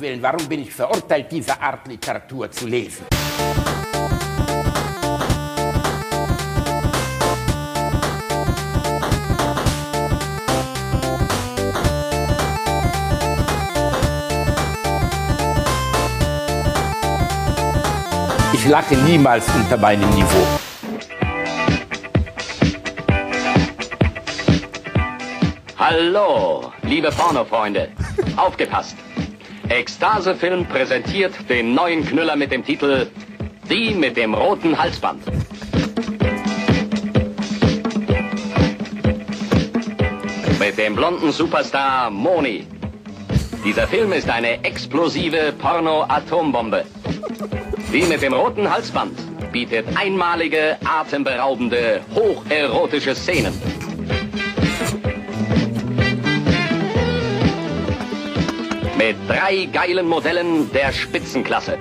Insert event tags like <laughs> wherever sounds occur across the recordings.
Willen, warum bin ich verurteilt, diese Art Literatur zu lesen? Ich lache niemals unter meinem Niveau. Hallo, liebe Pornofreunde. <laughs> Aufgepasst. Ekstase Film präsentiert den neuen Knüller mit dem Titel Die mit dem roten Halsband. Mit dem blonden Superstar Moni. Dieser Film ist eine explosive Porno-Atombombe. Die mit dem roten Halsband bietet einmalige, atemberaubende, hocherotische Szenen. Mit drei geilen Modellen der Spitzenklasse.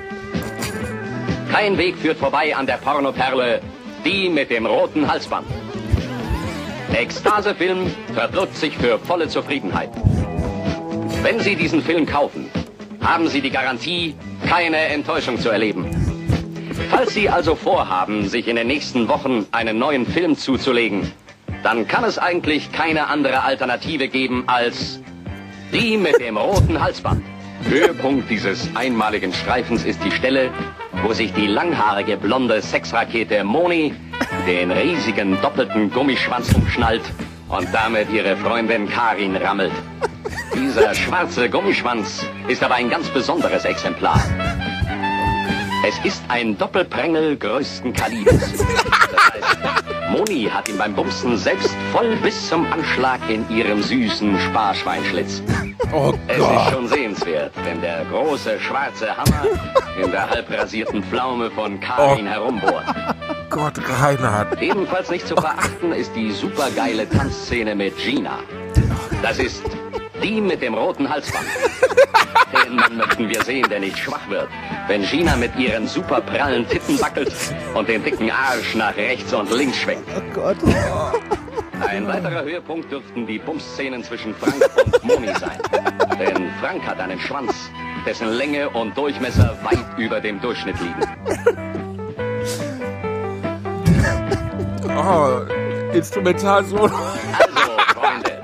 Kein Weg führt vorbei an der Pornoperle, die mit dem roten Halsband. Ekstasefilm verdrückt sich für volle Zufriedenheit. Wenn Sie diesen Film kaufen, haben Sie die Garantie, keine Enttäuschung zu erleben. Falls Sie also vorhaben, sich in den nächsten Wochen einen neuen Film zuzulegen, dann kann es eigentlich keine andere Alternative geben als die mit dem roten Halsband. Höhepunkt dieses einmaligen Streifens ist die Stelle, wo sich die langhaarige blonde Sexrakete Moni den riesigen doppelten Gummischwanz umschnallt und damit ihre Freundin Karin rammelt. Dieser schwarze Gummischwanz ist aber ein ganz besonderes Exemplar. Es ist ein Doppelprängel größten Kalibers. <laughs> Das heißt, Moni hat ihn beim Bumsen selbst voll bis zum Anschlag in ihrem süßen Sparschweinschlitz. <laughs> Oh Es ist schon sehenswert, wenn der große schwarze Hammer in der halbrasierten Pflaume von Karin Oh. herumbohrt. <laughs> Gott, Reinhard. Ebenfalls nicht zu verachten ist die supergeile Tanzszene mit Gina. Das ist die mit dem roten Halsband. <laughs> Den Mann möchten wir sehen, der nicht schwach wird. Wenn Gina mit ihren super prallen Titten wackelt und den dicken Arsch nach rechts und links schwenkt. Oh Gott. <laughs> Ein weiterer Höhepunkt dürften die Bumsszenen zwischen Frank und Moni sein. Denn Frank hat einen Schwanz, dessen Länge und Durchmesser weit über dem Durchschnitt liegen. Oh, <laughs> Instrumental so. Also, Freunde,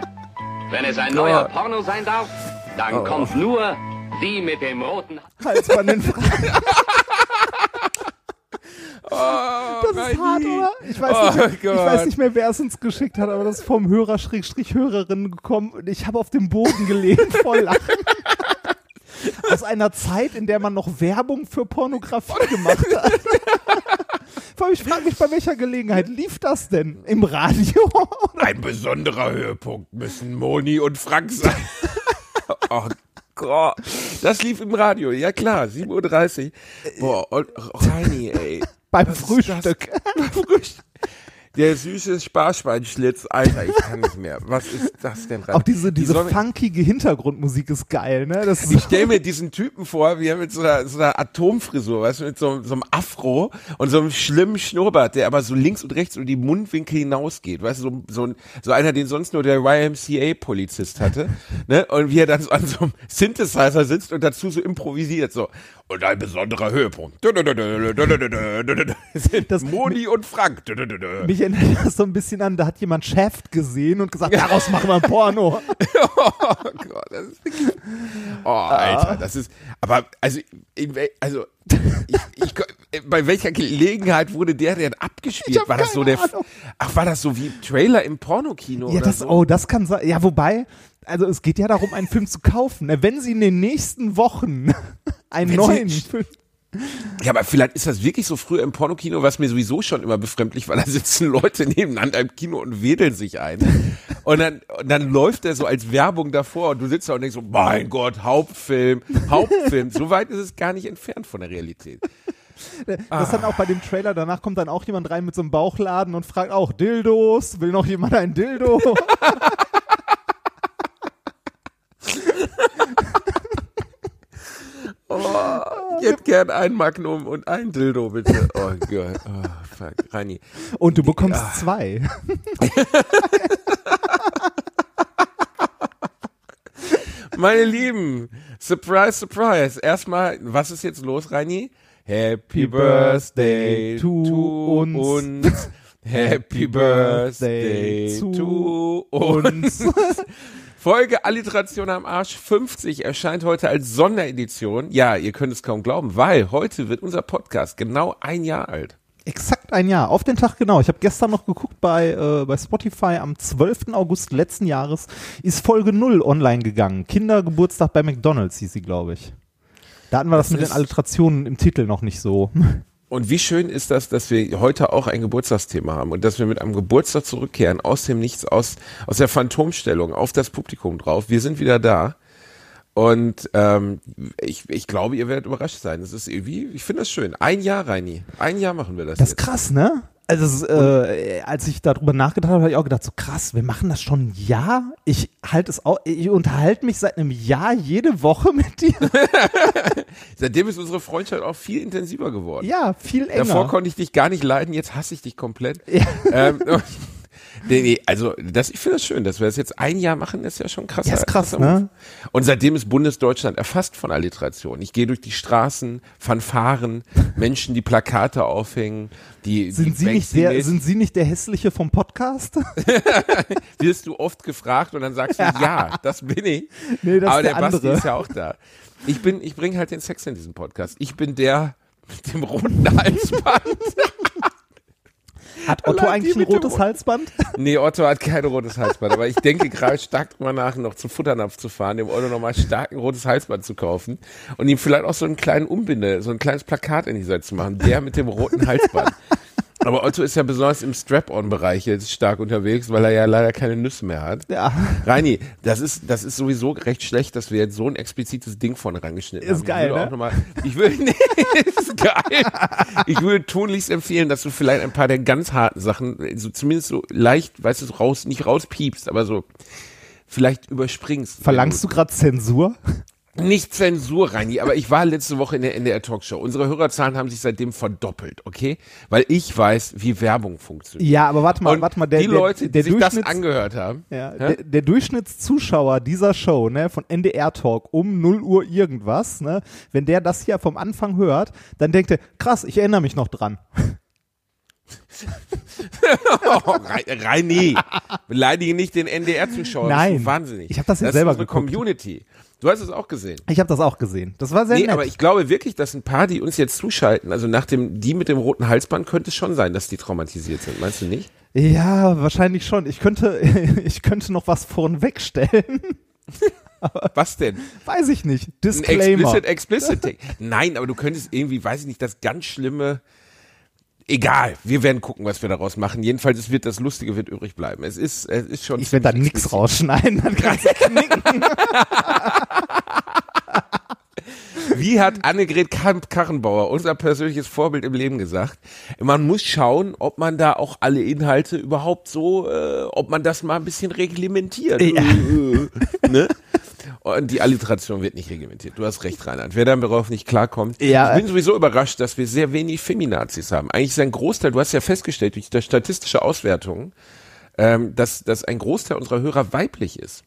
wenn es ein neuer Porno sein darf, dann kommt nur die mit dem roten... Halsband in Frage. <laughs> Oh, Das ist hart, oder? Ich weiß, Oh nicht mehr, ich weiß nicht mehr, wer es uns geschickt hat, aber das ist vom Hörer Schrägstrich Hörerin gekommen und ich habe auf dem Boden gelehnt <laughs> vor Lachen. Aus einer Zeit, in der man noch Werbung für Pornografie <laughs> gemacht hat. Vor allem, ich frage mich, bei welcher Gelegenheit lief das denn? Im Radio? Ein besonderer Höhepunkt müssen Moni und Frank sein. oh Gott. Das lief im Radio, ja klar, 7.30 Uhr. Boah, und Reini, ey. <laughs> Beim Frühstück. das? Frühstück. Der süße Sparschweinschlitz, Alter, ich kann nicht mehr. Was ist das denn? Auch diese, Die diese Sonne- funkige Hintergrundmusik ist geil, ne? Das Ich stell <laughs> mir diesen Typen vor, wie er mit so einer, so einer Atomfrisur, weißt du, mit so, so einem Afro und so einem schlimmen Schnurrbart, der aber so links und rechts über die Mundwinkel hinausgeht, weißt du, so, so, so einer, den sonst nur der YMCA-Polizist hatte, ne, und wie er dann so an so einem Synthesizer sitzt und dazu so improvisiert, so, und ein besonderer Höhepunkt. Sind Das- Moni und Frank. Mich erinnert das so ein bisschen an, da hat jemand Shaft gesehen und gesagt, daraus machen wir ein Porno. Oh Gott, das ist. Oh, Alter, das ist. Aber, also, also, ich, ich, bei welcher Gelegenheit wurde der denn abgespielt? War das so der. Ahnung. Ach, war das so wie Trailer im Pornokino? Ja, das, so? oh, das kann sein. Ja, wobei, also es geht ja darum, einen Film zu kaufen. ne? Wenn sie in den nächsten Wochen <laughs> einen Wenn neuen sie- Film. Ja, aber vielleicht ist das wirklich so früher im Pornokino, was mir sowieso schon immer befremdlich war. Da sitzen Leute nebeneinander im Kino und wedeln sich ein. Und dann, und dann läuft er so als Werbung davor und du sitzt da und denkst so, mein Gott, Hauptfilm, Hauptfilm. so weit ist es gar nicht entfernt von der Realität. Das ist dann auch bei dem Trailer, danach kommt dann auch jemand rein mit so einem Bauchladen und fragt auch Dildos, will noch jemand ein Dildo? <laughs> Ich hätte gern ein Magnum und ein Dildo, bitte. Oh Gott. Oh, fuck. Reini. Und du bekommst zwei. <laughs> Meine Lieben, Surprise, surprise. Erstmal, was ist jetzt los, Reini? Happy Birthday to uns. <laughs> Happy Birthday to uns. Folge Alliteration am Arsch 50 erscheint heute als Sonderedition. Ja, ihr könnt es kaum glauben, weil heute wird unser Podcast genau ein Jahr alt. Exakt ein Jahr, auf den Tag genau. Ich habe gestern noch geguckt bei, äh, bei Spotify, am 12. August letzten Jahres ist Folge 0 online gegangen. Kindergeburtstag bei McDonalds hieß sie, glaube ich. Da hatten wir das, Das mit den Alliterationen im Titel noch nicht so. <laughs> Und wie schön ist das, dass wir heute auch ein Geburtstagsthema haben und dass wir mit einem Geburtstag zurückkehren, aus dem Nichts, aus, aus der Phantomstellung, auf das Publikum drauf. Wir sind wieder da. Und ähm, ich, ich glaube, ihr werdet überrascht sein. Es ist irgendwie, ich finde das schön. Ein Jahr, Reini. Ein Jahr machen wir das. Das ist jetzt. krass, ne? Also, äh, als ich darüber nachgedacht habe, habe ich auch gedacht, so krass, wir machen das schon ein Jahr. Ich halte es auch, ich unterhalte mich seit einem Jahr jede Woche <laughs> mit dir. <laughs> Seitdem ist unsere Freundschaft auch viel intensiver geworden. Ja, viel enger. Davor konnte ich dich gar nicht leiden, jetzt hasse ich dich komplett. Ähm, <laughs> nee, nee, also das, ich finde das schön, dass wir das jetzt ein Jahr machen, ist ja schon krass. Ja, ist krass, ne? Und seitdem ist Bundesdeutschland erfasst von Alliteration. Ich gehe durch die Straßen, Fanfaren, <laughs> Menschen, die Plakate aufhängen, die sind, die Sie nicht der, sind Sie nicht der Hässliche vom Podcast? <laughs> <laughs> wirst du oft gefragt und dann sagst du, ja, das bin ich. Nee, das Aber ist der, der Basti andere. ist ja auch da. Ich bin, ich bringe halt den Sex in diesem Podcast. Ich bin der mit dem roten Halsband. Hat Otto eigentlich ein rotes Rot- Halsband? <laughs> Nee, Otto hat kein rotes Halsband, aber ich denke gerade stark drüber nach, noch zum Futternapf zu fahren, dem Otto nochmal stark ein rotes Halsband zu kaufen und ihm vielleicht auch so einen kleinen Umbinde, so ein kleines Plakat in die Seite zu machen, der mit dem roten Halsband. Aber Otto ist ja besonders im Strap-on-Bereich jetzt stark unterwegs, weil er ja leider keine Nüsse mehr hat. Ja. Reini, das ist, das ist sowieso recht schlecht, dass wir jetzt so ein explizites Ding vorne rangeschnitten Ist haben. geil, ich würde ne? auch noch mal, ich würde, <laughs> nee, ist geil. Ich würde tunlichst empfehlen, dass du vielleicht ein paar der ganz harten Sachen, so zumindest so leicht, weißt du, raus, nicht rauspiepst, aber so vielleicht überspringst. Verlangst du gerade Zensur? Nicht Zensur, Reini, aber ich war letzte Woche in der NDR Talkshow. Unsere Hörerzahlen haben sich seitdem verdoppelt, okay? Weil ich weiß, wie Werbung funktioniert. Ja, aber warte mal, Und warte mal, der, die der, Der, der, die sich das angehört haben, ja, hä? der, der Durchschnittszuschauer dieser Show, ne, von NDR Talk um 0 Uhr irgendwas, ne, wenn der das hier vom Anfang hört, dann denkt er, krass, ich erinnere mich noch dran. <laughs> Oh, Re- Reini, beleidige nicht den NDR-Zuschauer. Nein. Wahnsinnig. Ich hab das ja das selber ist unsere geguckt. Community. Du hast es auch gesehen. Ich habe das auch gesehen. Das war sehr Nee, nett. aber ich glaube wirklich, dass ein paar, die uns jetzt zuschalten, also nach dem, die mit dem roten Halsband, könnte es schon sein, dass die traumatisiert sind. Meinst du nicht? ja, wahrscheinlich schon. Ich könnte, <laughs> ich könnte noch was vornwegstellen. <laughs> Was denn? Weiß ich nicht. Ein Disclaimer. explicit, explicit Ding. Nein, aber du könntest irgendwie, weiß ich nicht, das ganz schlimme. Egal, wir werden gucken, was wir daraus machen. Jedenfalls, es wird das Lustige wird übrig bleiben. Es ist, es ist schon. Ich werde da nichts rausschneiden, dann kannst du knicken. <laughs> Wie hat Annegret Kamp-Karrenbauer, unser persönliches Vorbild im Leben, gesagt, man muss schauen, ob man da auch alle Inhalte überhaupt so, äh, ob man das mal ein bisschen reglementiert. Ja. Äh, ne? Und die Alliteration wird nicht reglementiert. Du hast recht, Reinhard. Wer darauf nicht klarkommt. Ja. Ich bin sowieso überrascht, dass wir sehr wenig Feminazis haben. Eigentlich ist ein Großteil, du hast ja festgestellt durch die statistische Auswertung, ähm, dass, dass ein Großteil unserer Hörer weiblich ist.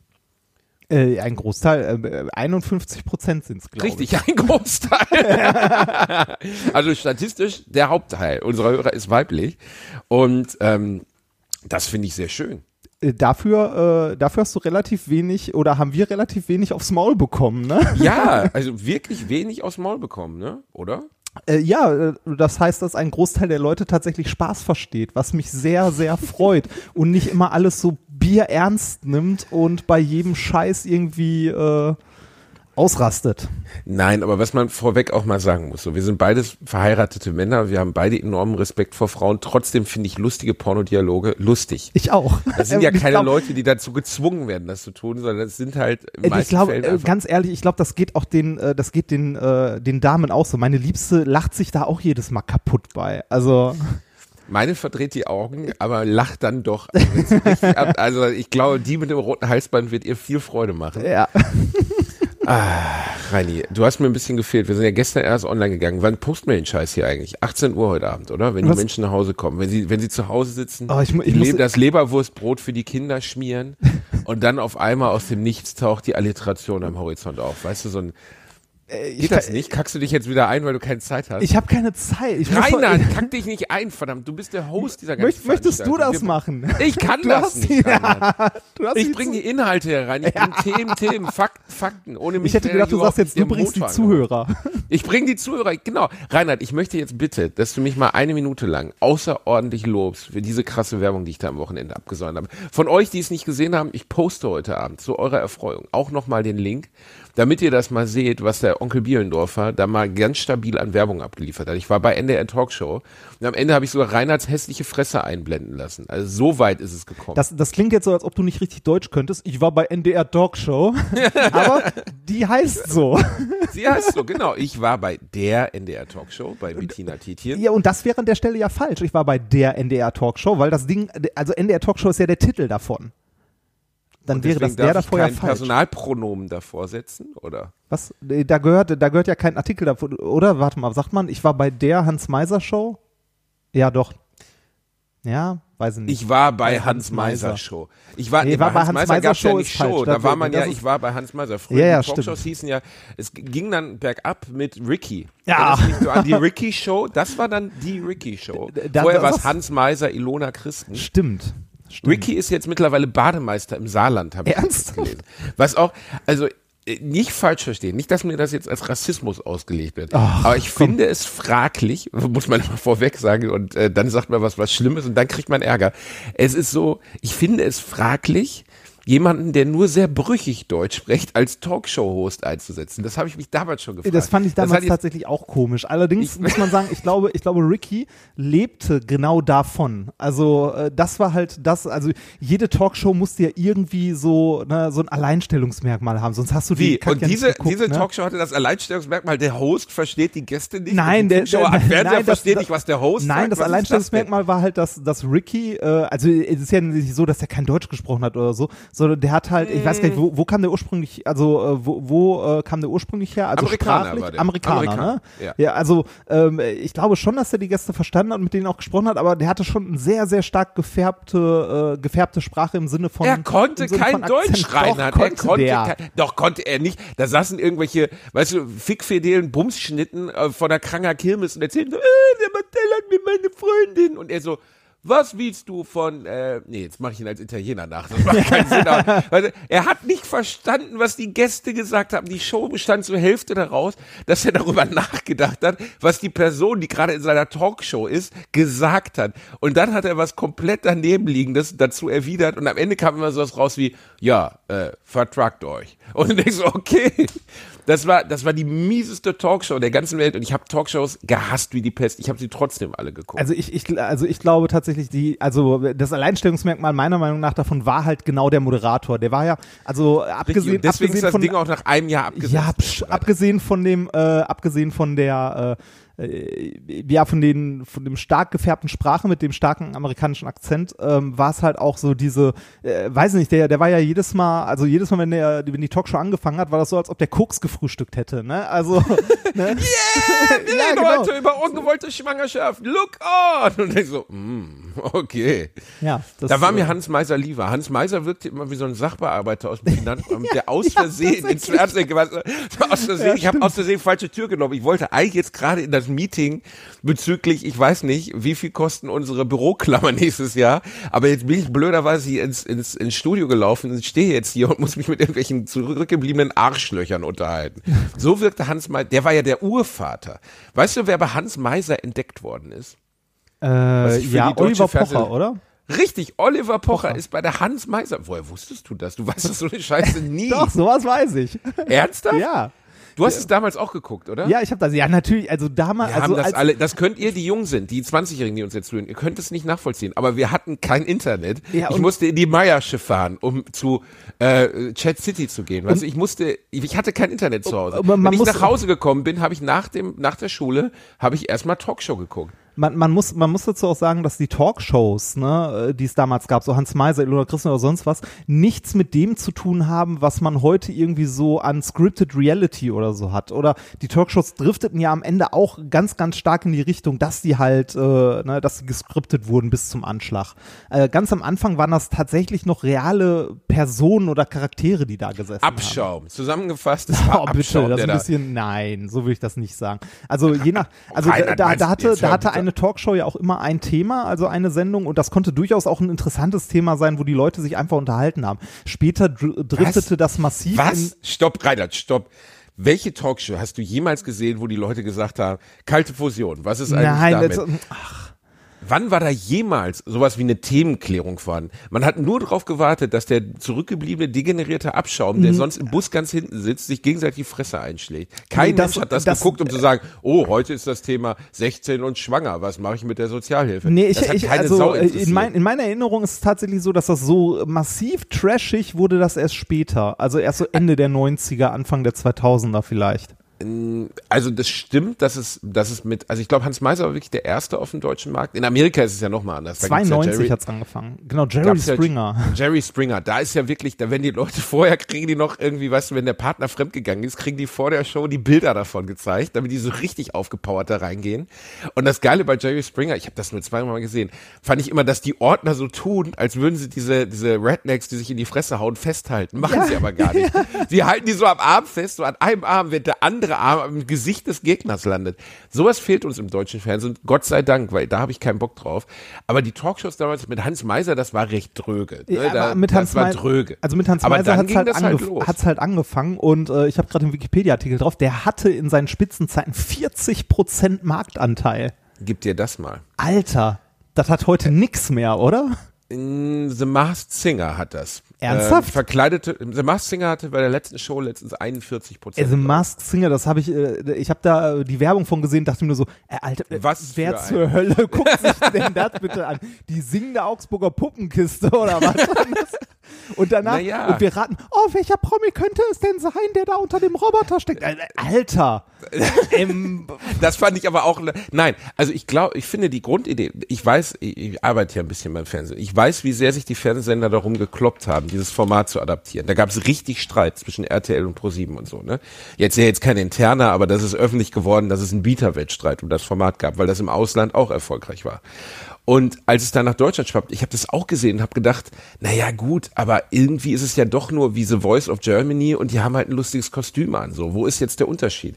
Äh, ein Großteil, äh, 51 Prozent sind es, glaube ich. Richtig, ein Großteil. <laughs> also statistisch der Hauptteil unserer Hörer ist weiblich und ähm, das finde ich sehr schön. Äh, Dafür, äh, dafür hast du relativ wenig oder haben wir relativ wenig aufs Maul bekommen, ne? <laughs> Ja, also wirklich wenig dem Maul bekommen, ne? Oder? Äh, ja, äh, das heißt, dass ein Großteil der Leute tatsächlich Spaß versteht, was mich sehr, sehr <laughs> freut und nicht immer alles so bierernst nimmt und bei jedem Scheiß irgendwie äh, ausrastet. Nein, aber was man vorweg auch mal sagen muss, so, wir sind beides verheiratete Männer, wir haben beide enormen Respekt vor Frauen, trotzdem finde ich lustige Pornodialoge lustig. Ich auch. Das sind ja keine glaub- Leute, die dazu gezwungen werden, das zu tun, sondern das sind halt Ich glaube, äh, ganz ehrlich, ich glaube, das geht auch den, äh, das geht den, äh, den Damen auch so. Meine Liebste lacht sich da auch jedes Mal kaputt bei. Also Meine verdreht die Augen, aber lacht dann doch. Also, <laughs> also ich glaube, die mit dem roten Halsband wird ihr viel Freude machen. ja, Reini, du hast mir ein bisschen gefehlt. Wir sind ja gestern erst online gegangen. Wann posten wir den Scheiß hier eigentlich? 18 Uhr heute Abend, oder? Wenn Was? die Menschen nach Hause kommen. Wenn sie, wenn sie zu Hause sitzen, Oh, ich ich muss- das Leberwurstbrot für die Kinder schmieren <laughs> und dann auf einmal aus dem Nichts taucht die Alliteration am Horizont auf. Weißt du, so ein Geht ich das nicht? Kackst du dich jetzt wieder ein, weil du keine Zeit hast? Ich habe keine Zeit. Ich doch- kack dich nicht ein, verdammt. Du bist der Host dieser ganzen Möcht, möchtest du das machen? Ich kann <laughs> Du das hast nicht. die- <laughs> hast Ich die bringe die Inhalte herein. Ich <laughs> bringe Themen, Themen, Fakten, Fakten. Ohne mich Ich hätte gedacht, du sagst jetzt, du bringst die Motor Zuhörer. Ich bringe die Zuhörer, genau. Reinhard, ich möchte jetzt bitte, dass du mich mal eine Minute lang außerordentlich lobst für diese krasse Werbung, die ich da am Wochenende abgesäumt habe. Von euch, die es nicht gesehen haben, ich poste heute Abend zu eurer Erfreuung auch nochmal den Link, damit ihr das mal seht, was der Onkel Bielendorfer da mal ganz stabil an Werbung abgeliefert hat. Ich war bei NDR Talkshow und am Ende habe ich sogar Reinhards hässliche Fresse einblenden lassen. Also so weit ist es gekommen. Das, das klingt jetzt so, als ob du nicht richtig Deutsch könntest. Ich war bei NDR Talkshow, <laughs> aber die heißt so. Sie heißt so, genau. Ich war bei der NDR Talkshow, bei Bettina Tietjen. Ja, und das wäre an der Stelle ja falsch. Ich war bei der NDR Talkshow, weil das Ding, also NDR Talkshow ist ja der Titel davon. Dann wäre das der davor ja falsch. Personalpronomen davor setzen, oder? Was? Da gehört, da gehört ja kein Artikel davor, oder? Warte mal, sagt man, ich war bei der Hans-Meiser-Show? Ja, doch. Ja, weiß ich nicht. Ich war bei Bei Hans Hans Meiser Meiser. Show. Ich war, Nee, nee, war bei bei Hans ja Show. Da war man ja, ich war bei Hans Meiser. Früher Ja, ja, die Talkshows hießen ja, es ging dann bergab mit Ricky. Ja. So an die <laughs> Ricky Show, das war dann die Ricky Show. Da- Vorher war es Hans Meiser, Ilona Christen. Stimmt. Stimmt. Ricky ist jetzt mittlerweile Bademeister im Saarland, habe ich Ernsthaft? gelesen. Was auch, also äh, nicht falsch verstehen, nicht, dass mir das jetzt als Rassismus ausgelegt wird, Ach, aber ich finde es fraglich, <laughs> muss man mal vorweg sagen, und äh, dann sagt man was, was Schlimmes und dann kriegt man Ärger. Es ist so, ich finde es fraglich, jemanden, der nur sehr brüchig Deutsch spricht, als Talkshow-Host einzusetzen. Das habe ich mich damals schon gefragt. Das fand ich Das damals tatsächlich auch komisch. Allerdings muss man sagen, ich glaube, ich glaube, Ricky lebte genau davon. Also äh, das war halt das, also jede Talkshow musste ja irgendwie so, ne, so ein Alleinstellungsmerkmal haben, sonst hast du die Wie? Und ja diese, geguckt, diese ne? Talkshow hatte das Alleinstellungsmerkmal, der Host versteht die Gäste nicht. Nein, der, der am Fernseher nein, das- versteht das- nicht, was der Host Nein, sagt. das Was Alleinstellungsmerkmal war halt, dass, dass Ricky, äh, also es ist ja nicht so, dass er kein Deutsch gesprochen hat oder so, sondern der hat halt, ich weiß gar nicht, wo, wo kam der ursprünglich, also äh, wo, wo äh, kam der ursprünglich her? Also Amerikaner sprachlich, war der. Amerikaner, Amerikaner, ne? ja. ja, also ähm, ich glaube schon, dass er die Gäste verstanden hat und mit denen auch gesprochen hat, aber der hatte schon eine sehr, sehr stark gefärbte, äh, gefärbte Sprache im Sinne von Er konnte kein Deutsch schreien. Doch, er konnte konnte der. kein, doch, konnte er nicht. Da saßen irgendwelche, weißt du, fickfidelen Bumsschnitten äh, von der Kranger Kirmes und erzählten so, äh, der Martell hat mir meine Freundin. Und er so, was willst du von, äh, nee, jetzt mache ich ihn als Italiener nach. Das macht keinen Sinn. Aber, <laughs> er hat nicht verstanden, was die Gäste gesagt haben. Die Show bestand zur Hälfte daraus, dass er darüber <laughs> nachgedacht hat, was die Person, die gerade in seiner Talkshow ist, gesagt hat. Und dann hat er was komplett daneben liegendes dazu erwidert und am Ende kam immer sowas raus wie, ja, äh, vertragt euch. Und ich denk so, okay. Das war, das war die mieseste Talkshow der ganzen Welt und ich habe Talkshows gehasst wie die Pest. Ich habe sie trotzdem alle geguckt. Also ich, ich, also ich glaube tatsächlich, die, also das Alleinstellungsmerkmal meiner Meinung nach davon war halt genau der Moderator. Der war ja, also Richtig, abgesehen, und deswegen abgesehen ist das von, Ding auch nach einem Jahr abgesetzt. ja, psch, abgesehen von dem, äh, abgesehen von der, äh, äh, ja, von den, von dem stark gefärbten Sprache mit dem starken amerikanischen Akzent, ähm, war es halt auch so diese, äh, weiß nicht, der, der war ja jedes Mal, also jedes Mal, wenn der, wenn die Talkshow angefangen hat, war das so, als ob der Koks gefrühstückt hätte, ne? Also, <laughs> ne? Wir <laughs> Ja, reden genau. heute über ungewollte Schwangerschaft. Look on! Und ich so, mm, <laughs> okay. ja, das, Da war mir äh, Hans Meiser lieber. Hans Meiser wirkte immer wie so ein Sachbearbeiter aus dem Finanzamt, <laughs> der aus Versehen ins Fernsehen gewandt Aus Versehen, Ja, ich habe aus Versehen falsche Tür genommen. Ich wollte eigentlich jetzt gerade in das Meeting bezüglich, ich weiß nicht, wie viel kosten unsere Büroklammer <laughs> nächstes Jahr, aber jetzt bin ich blöderweise hier ins, ins, ins Studio gelaufen und stehe jetzt hier und muss mich mit irgendwelchen zurückgebliebenen Arschlöchern unterhalten. So wirkte Hans Meiser, der war ja der Urvater. Weißt du, wer bei Hans Meiser entdeckt worden ist? Äh, ja, Oliver Fernseh- Pocher, oder? Richtig, Oliver Pocher, ist bei der Hans Meiser. Woher wusstest du das? Du weißt doch so eine Scheiße <laughs> nie. Doch, sowas weiß ich. Ernsthaft? ja. Du hast es damals auch geguckt, oder? Ja, ich habe das, ja natürlich, also damals, Wir also haben das als, alle, das könnt ihr, die jung sind, die 20-Jährigen, die uns jetzt hören, ihr könnt es nicht nachvollziehen, aber wir hatten kein Internet. Ja, ich musste in die Meiersche fahren, um zu äh, Chat City zu gehen. Weißt du, ich musste, ich hatte kein Internet zu Hause. Wenn ich nach Hause gekommen bin, habe ich nach dem, nach der Schule, habe ich erstmal Talkshow geguckt. Man, man, muss, man muss dazu auch sagen, dass die Talkshows, ne, äh, die es damals gab, so Hans Meiser, Ilona Christen oder sonst was, nichts mit dem zu tun haben, was man heute irgendwie so an Scripted Reality oder so hat. Oder die Talkshows drifteten ja am Ende auch ganz, ganz stark in die Richtung, dass die halt, äh, ne, dass sie gescriptet wurden bis zum Anschlag. Äh, ganz am Anfang waren das tatsächlich noch reale Personen oder Charaktere, die da gesessen Abschaum. haben. Zusammengefasst, es <laughs> war Oh, bitte, Abschaum, das ein da bisschen, nein, so will ich das nicht sagen. Also je nach, also Reinhard, da, da, da hatte, da hatte bitte. Eine Talkshow ja auch immer ein Thema, also eine Sendung und das konnte durchaus auch ein interessantes Thema sein, wo die Leute sich einfach unterhalten haben. Später dr driftete das massiv Was? Stopp, Reinhard, stopp. Welche Talkshow hast du jemals gesehen, wo die Leute gesagt haben, kalte Fusion, was ist eigentlich Nein, damit? das, Wann war da jemals sowas wie eine Themenklärung vorhanden? Man hat nur darauf gewartet, dass der zurückgebliebene, degenerierte Abschaum, Mhm. der sonst im Bus ganz hinten sitzt, sich gegenseitig die Fresse einschlägt. Kein Nee, das- Mensch hat das, das- geguckt, um zu sagen, oh, heute ist das Thema 16 und schwanger, was mache ich mit der Sozialhilfe? Nee, ich, ich keine also Sau äh, in, mein, in meiner Erinnerung ist es tatsächlich so, dass das so massiv trashig wurde das erst später. Also erst so Ende der 90er, Anfang der 2000er vielleicht. Also das stimmt, dass es, dass es mit, also ich glaube, Hans Meiser war wirklich der erste auf dem deutschen Markt. In Amerika ist es ja nochmal anders. Da gibt's 92 ja Jerry, hat's angefangen. Genau, Jerry gab's ja Springer. Jerry Springer, da ist ja wirklich, da werden die Leute <laughs> vorher, kriegen die noch irgendwie, weißt du, wenn der Partner fremdgegangen ist, kriegen die vor der Show die Bilder davon gezeigt, damit die so richtig aufgepowert da reingehen. Und das Geile bei Jerry Springer, ich habe das nur zweimal mal gesehen, fand ich immer, dass die Ordner so tun, als würden sie diese, diese Rednecks, die sich in die Fresse hauen, festhalten. Machen sie aber gar nicht. <laughs> Sie halten die so am Arm fest, so an einem Arm, während der andere Arm am Gesicht des Gegners landet. Sowas fehlt uns im deutschen Fernsehen, Gott sei Dank, weil da habe ich keinen Bock drauf. Aber die Talkshows damals mit Hans Meiser, das war recht dröge. Ne? Ja, da, mit Hans das war dröge. Also mit Hans Meiser hat's ging halt, halt angef hat's halt angefangen und äh, ich habe gerade den Wikipedia-Artikel drauf, der hatte in seinen Spitzenzeiten 40% Marktanteil. Gib dir das mal. Alter, das hat heute nix mehr, oder? The Masked Singer hat das. Ernsthaft? Ähm, verkleidete, The Masked Singer hatte bei der letzten Show letztens 41 Prozent. The Masked Singer, das habe ich, äh, ich habe da äh, die Werbung von gesehen, dachte mir nur so, äh, Alter, äh, Was wer zur Hölle guckt sich denn das bitte an? Die singende Augsburger Puppenkiste oder was? <laughs> Und danach, Naja. und wir raten, oh, welcher Promi könnte es denn sein, der da unter dem Roboter steckt? Äh, Alter! <laughs> ähm, Das fand ich aber auch. Nein, also ich glaube, ich finde die Grundidee, ich weiß, ich, ich arbeite ja ein bisschen beim Fernsehen. Ich weiß, wie sehr sich die Fernsehsender darum gekloppt haben, dieses Format zu adaptieren. Da gab es richtig Streit zwischen RTL und Pro7 und so, ne? Jetzt ja jetzt kein interner, aber das ist öffentlich geworden, dass es einen Bieterwettstreit um das Format gab, weil das im Ausland auch erfolgreich war. Und als es dann nach Deutschland schwappt, ich habe das auch gesehen und habe gedacht, naja gut, aber irgendwie ist es ja doch nur wie The Voice of Germany und die haben halt ein lustiges Kostüm an. So, wo ist jetzt der Unterschied?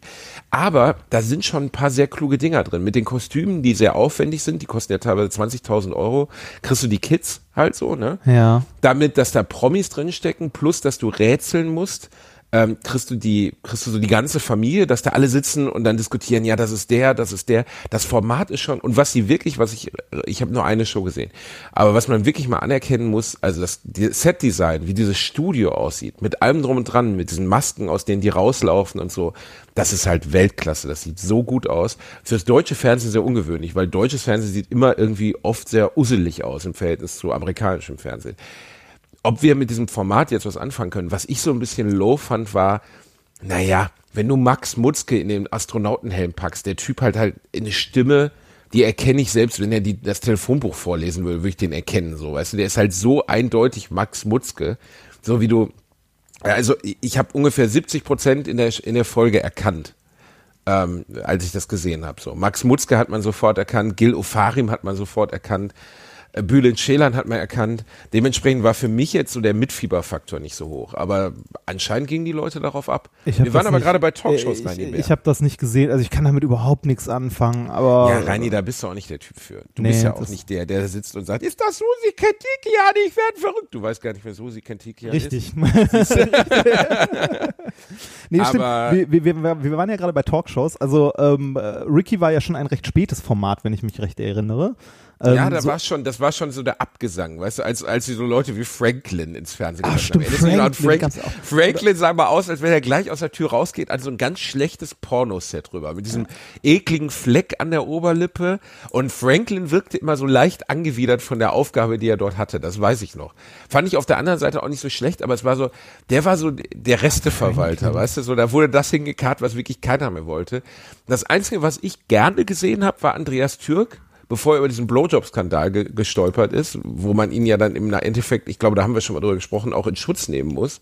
Aber da sind schon ein paar sehr kluge Dinger drin. Mit den Kostümen, die sehr aufwendig sind, die kosten ja teilweise 20.000 Euro, kriegst du die Kids halt so, ne? ja. damit, dass da Promis drinstecken, plus dass du rätseln musst, ähm, kriegst du die, kriegst du so die ganze Familie, dass da alle sitzen und dann diskutieren, ja, das ist der, das ist der. Das Format ist schon, und was sie wirklich, was ich, ich habe nur eine Show gesehen, aber was man wirklich mal anerkennen muss, also das Set-Design, wie dieses Studio aussieht, mit allem drum und dran, mit diesen Masken, aus denen die rauslaufen und so, das ist halt Weltklasse, das sieht so gut aus. Fürs deutsche Fernsehen sehr ungewöhnlich, weil deutsches Fernsehen sieht immer irgendwie oft sehr usselig aus im Verhältnis zu amerikanischem Fernsehen ob wir mit diesem Format jetzt was anfangen können. Was ich so ein bisschen low fand, war, naja, wenn du Max Mutzke in den Astronautenhelm packst, der Typ halt halt eine Stimme, die erkenne ich selbst, wenn er die, das Telefonbuch vorlesen würde, würde ich den erkennen, so, weißt du, der ist halt so eindeutig Max Mutzke, so wie du, also ich, habe ungefähr 70 Prozent in der, in der Folge erkannt. Ähm, als ich das gesehen habe. So. Max Mutzke hat man sofort erkannt, Gil Ofarim hat man sofort erkannt, Bülent Schelan hat man erkannt. Dementsprechend war für mich jetzt so der Mitfieberfaktor nicht so hoch. Aber anscheinend gingen die Leute darauf ab. Wir waren aber nicht- gerade bei Talkshows, äh, Reini Ich, ich habe das nicht gesehen, also ich kann damit überhaupt nichts anfangen, aber. ja, Reini, da bist du auch nicht der Typ für. Du Nee, bist ja auch nicht der, der sitzt und sagt, ist das Susi Kentikian? Ich werde verrückt. Du weißt gar nicht, wer Susi Kentikian ist. Richtig. <laughs> nee, stimmt. Aber- Wir, wir, wir, wir waren ja gerade bei Talkshows. Also ähm, äh, Ricky war ja schon ein recht spätes Format, wenn ich mich recht erinnere. Ähm, Ja, da so, war schon, das war schon so der Abgesang, weißt du, als, als sie so Leute wie Franklin ins Fernsehen gebracht stimmt, haben. Franklin Frank. Franklin sah mal aus, als wenn er gleich aus der Tür rausgeht, an so ein ganz schlechtes Pornoset rüber, mit diesem ekligen Fleck an der Oberlippe. Und Franklin wirkte immer so leicht angewidert von der Aufgabe, die er dort hatte. Das weiß ich noch. Fand ich auf der anderen Seite auch nicht so schlecht, aber es war so, der war so der Resteverwalter, weißt du, so, da wurde das hingekarrt, was wirklich keiner mehr wollte. Das Einzige, was ich gerne gesehen habe, war Andreas Türk bevor er über diesen Blowjob-Skandal ge gestolpert ist, wo man ihn ja dann im Endeffekt, ich glaube, da haben wir schon mal drüber gesprochen, auch in Schutz nehmen muss.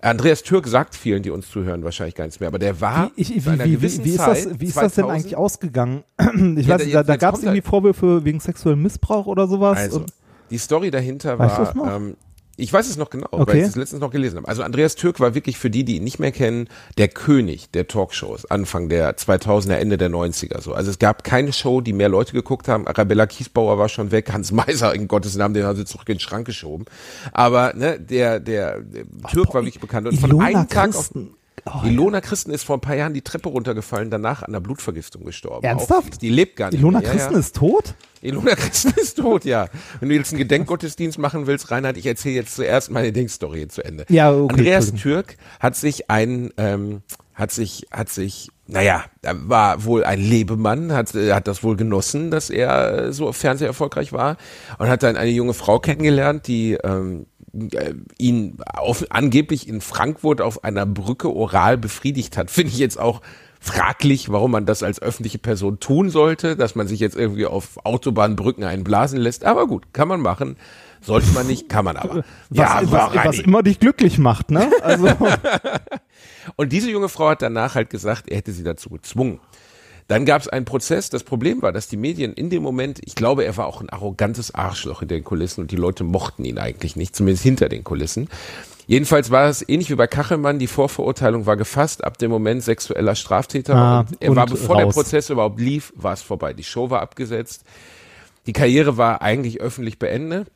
Andreas Türk sagt vielen, die uns zuhören, wahrscheinlich gar nichts mehr, aber der war Wie, ich, wie, wie, wie, ist Zeit, das, wie ist das denn 2000 eigentlich ausgegangen? <clears throat> Ich Ja, weiß, da- da, gab es irgendwie Vorwürfe wegen sexuellem Missbrauch oder sowas. Also, die Story dahinter war, ähm, ich weiß es noch genau, weil Okay. ich es letztens noch gelesen habe. Also Andreas Türk war wirklich für die, die ihn nicht mehr kennen, der König der Talkshows, Anfang der 2000er, Ende der 90er so. Also es gab keine Show, die mehr Leute geguckt haben. Arabella Kiesbauer war schon weg, Hans Meiser in Gottes Namen, den haben sie zurück in den Schrank geschoben. Aber ne, der, der, der Türk war wirklich bekannt. Und von Ilona einem Tag auf Christen. Oh, Ilona Christen ist vor ein paar Jahren die Treppe runtergefallen, danach an einer Blutvergiftung gestorben. Ernsthaft? Auch, die lebt gar nicht Ilona mehr. Ja, Christen ja. ist tot? Ilona Christen ist tot, ja. Wenn du jetzt einen Gedenkgottesdienst machen willst, Reinhard, ich erzähle jetzt zuerst meine Dingstory zu Ende. Ja, okay, Andreas. Türk hat sich ein, ähm, hat sich, hat sich, naja, war wohl ein Lebemann, hat, äh, hat das wohl genossen, dass er äh, so fernseherfolgreich war und hat dann eine junge Frau kennengelernt, die ähm, äh, ihn auf, angeblich in Frankfurt auf einer Brücke oral befriedigt hat. Finde ich jetzt auch fraglich, warum man das als öffentliche Person tun sollte, dass man sich jetzt irgendwie auf Autobahnbrücken einblasen lässt. Aber gut, kann man machen. Sollte man nicht, kann man aber. Was, was, was Reini. immer dich glücklich macht, ne? Also, <laughs> Und diese junge Frau hat danach halt gesagt, er hätte sie dazu gezwungen. Dann gab es einen Prozess. Das Problem war, dass die Medien in dem Moment, ich glaube, er war auch ein arrogantes Arschloch in den Kulissen und die Leute mochten ihn eigentlich nicht, zumindest hinter den Kulissen. Jedenfalls war es ähnlich wie bei Kachelmann, die Vorverurteilung war gefasst, ab dem Moment sexueller Straftäter. Ah, und er war, und bevor der raus. Prozess überhaupt lief, war es vorbei. Die Show war abgesetzt. Die Karriere war eigentlich öffentlich beendet.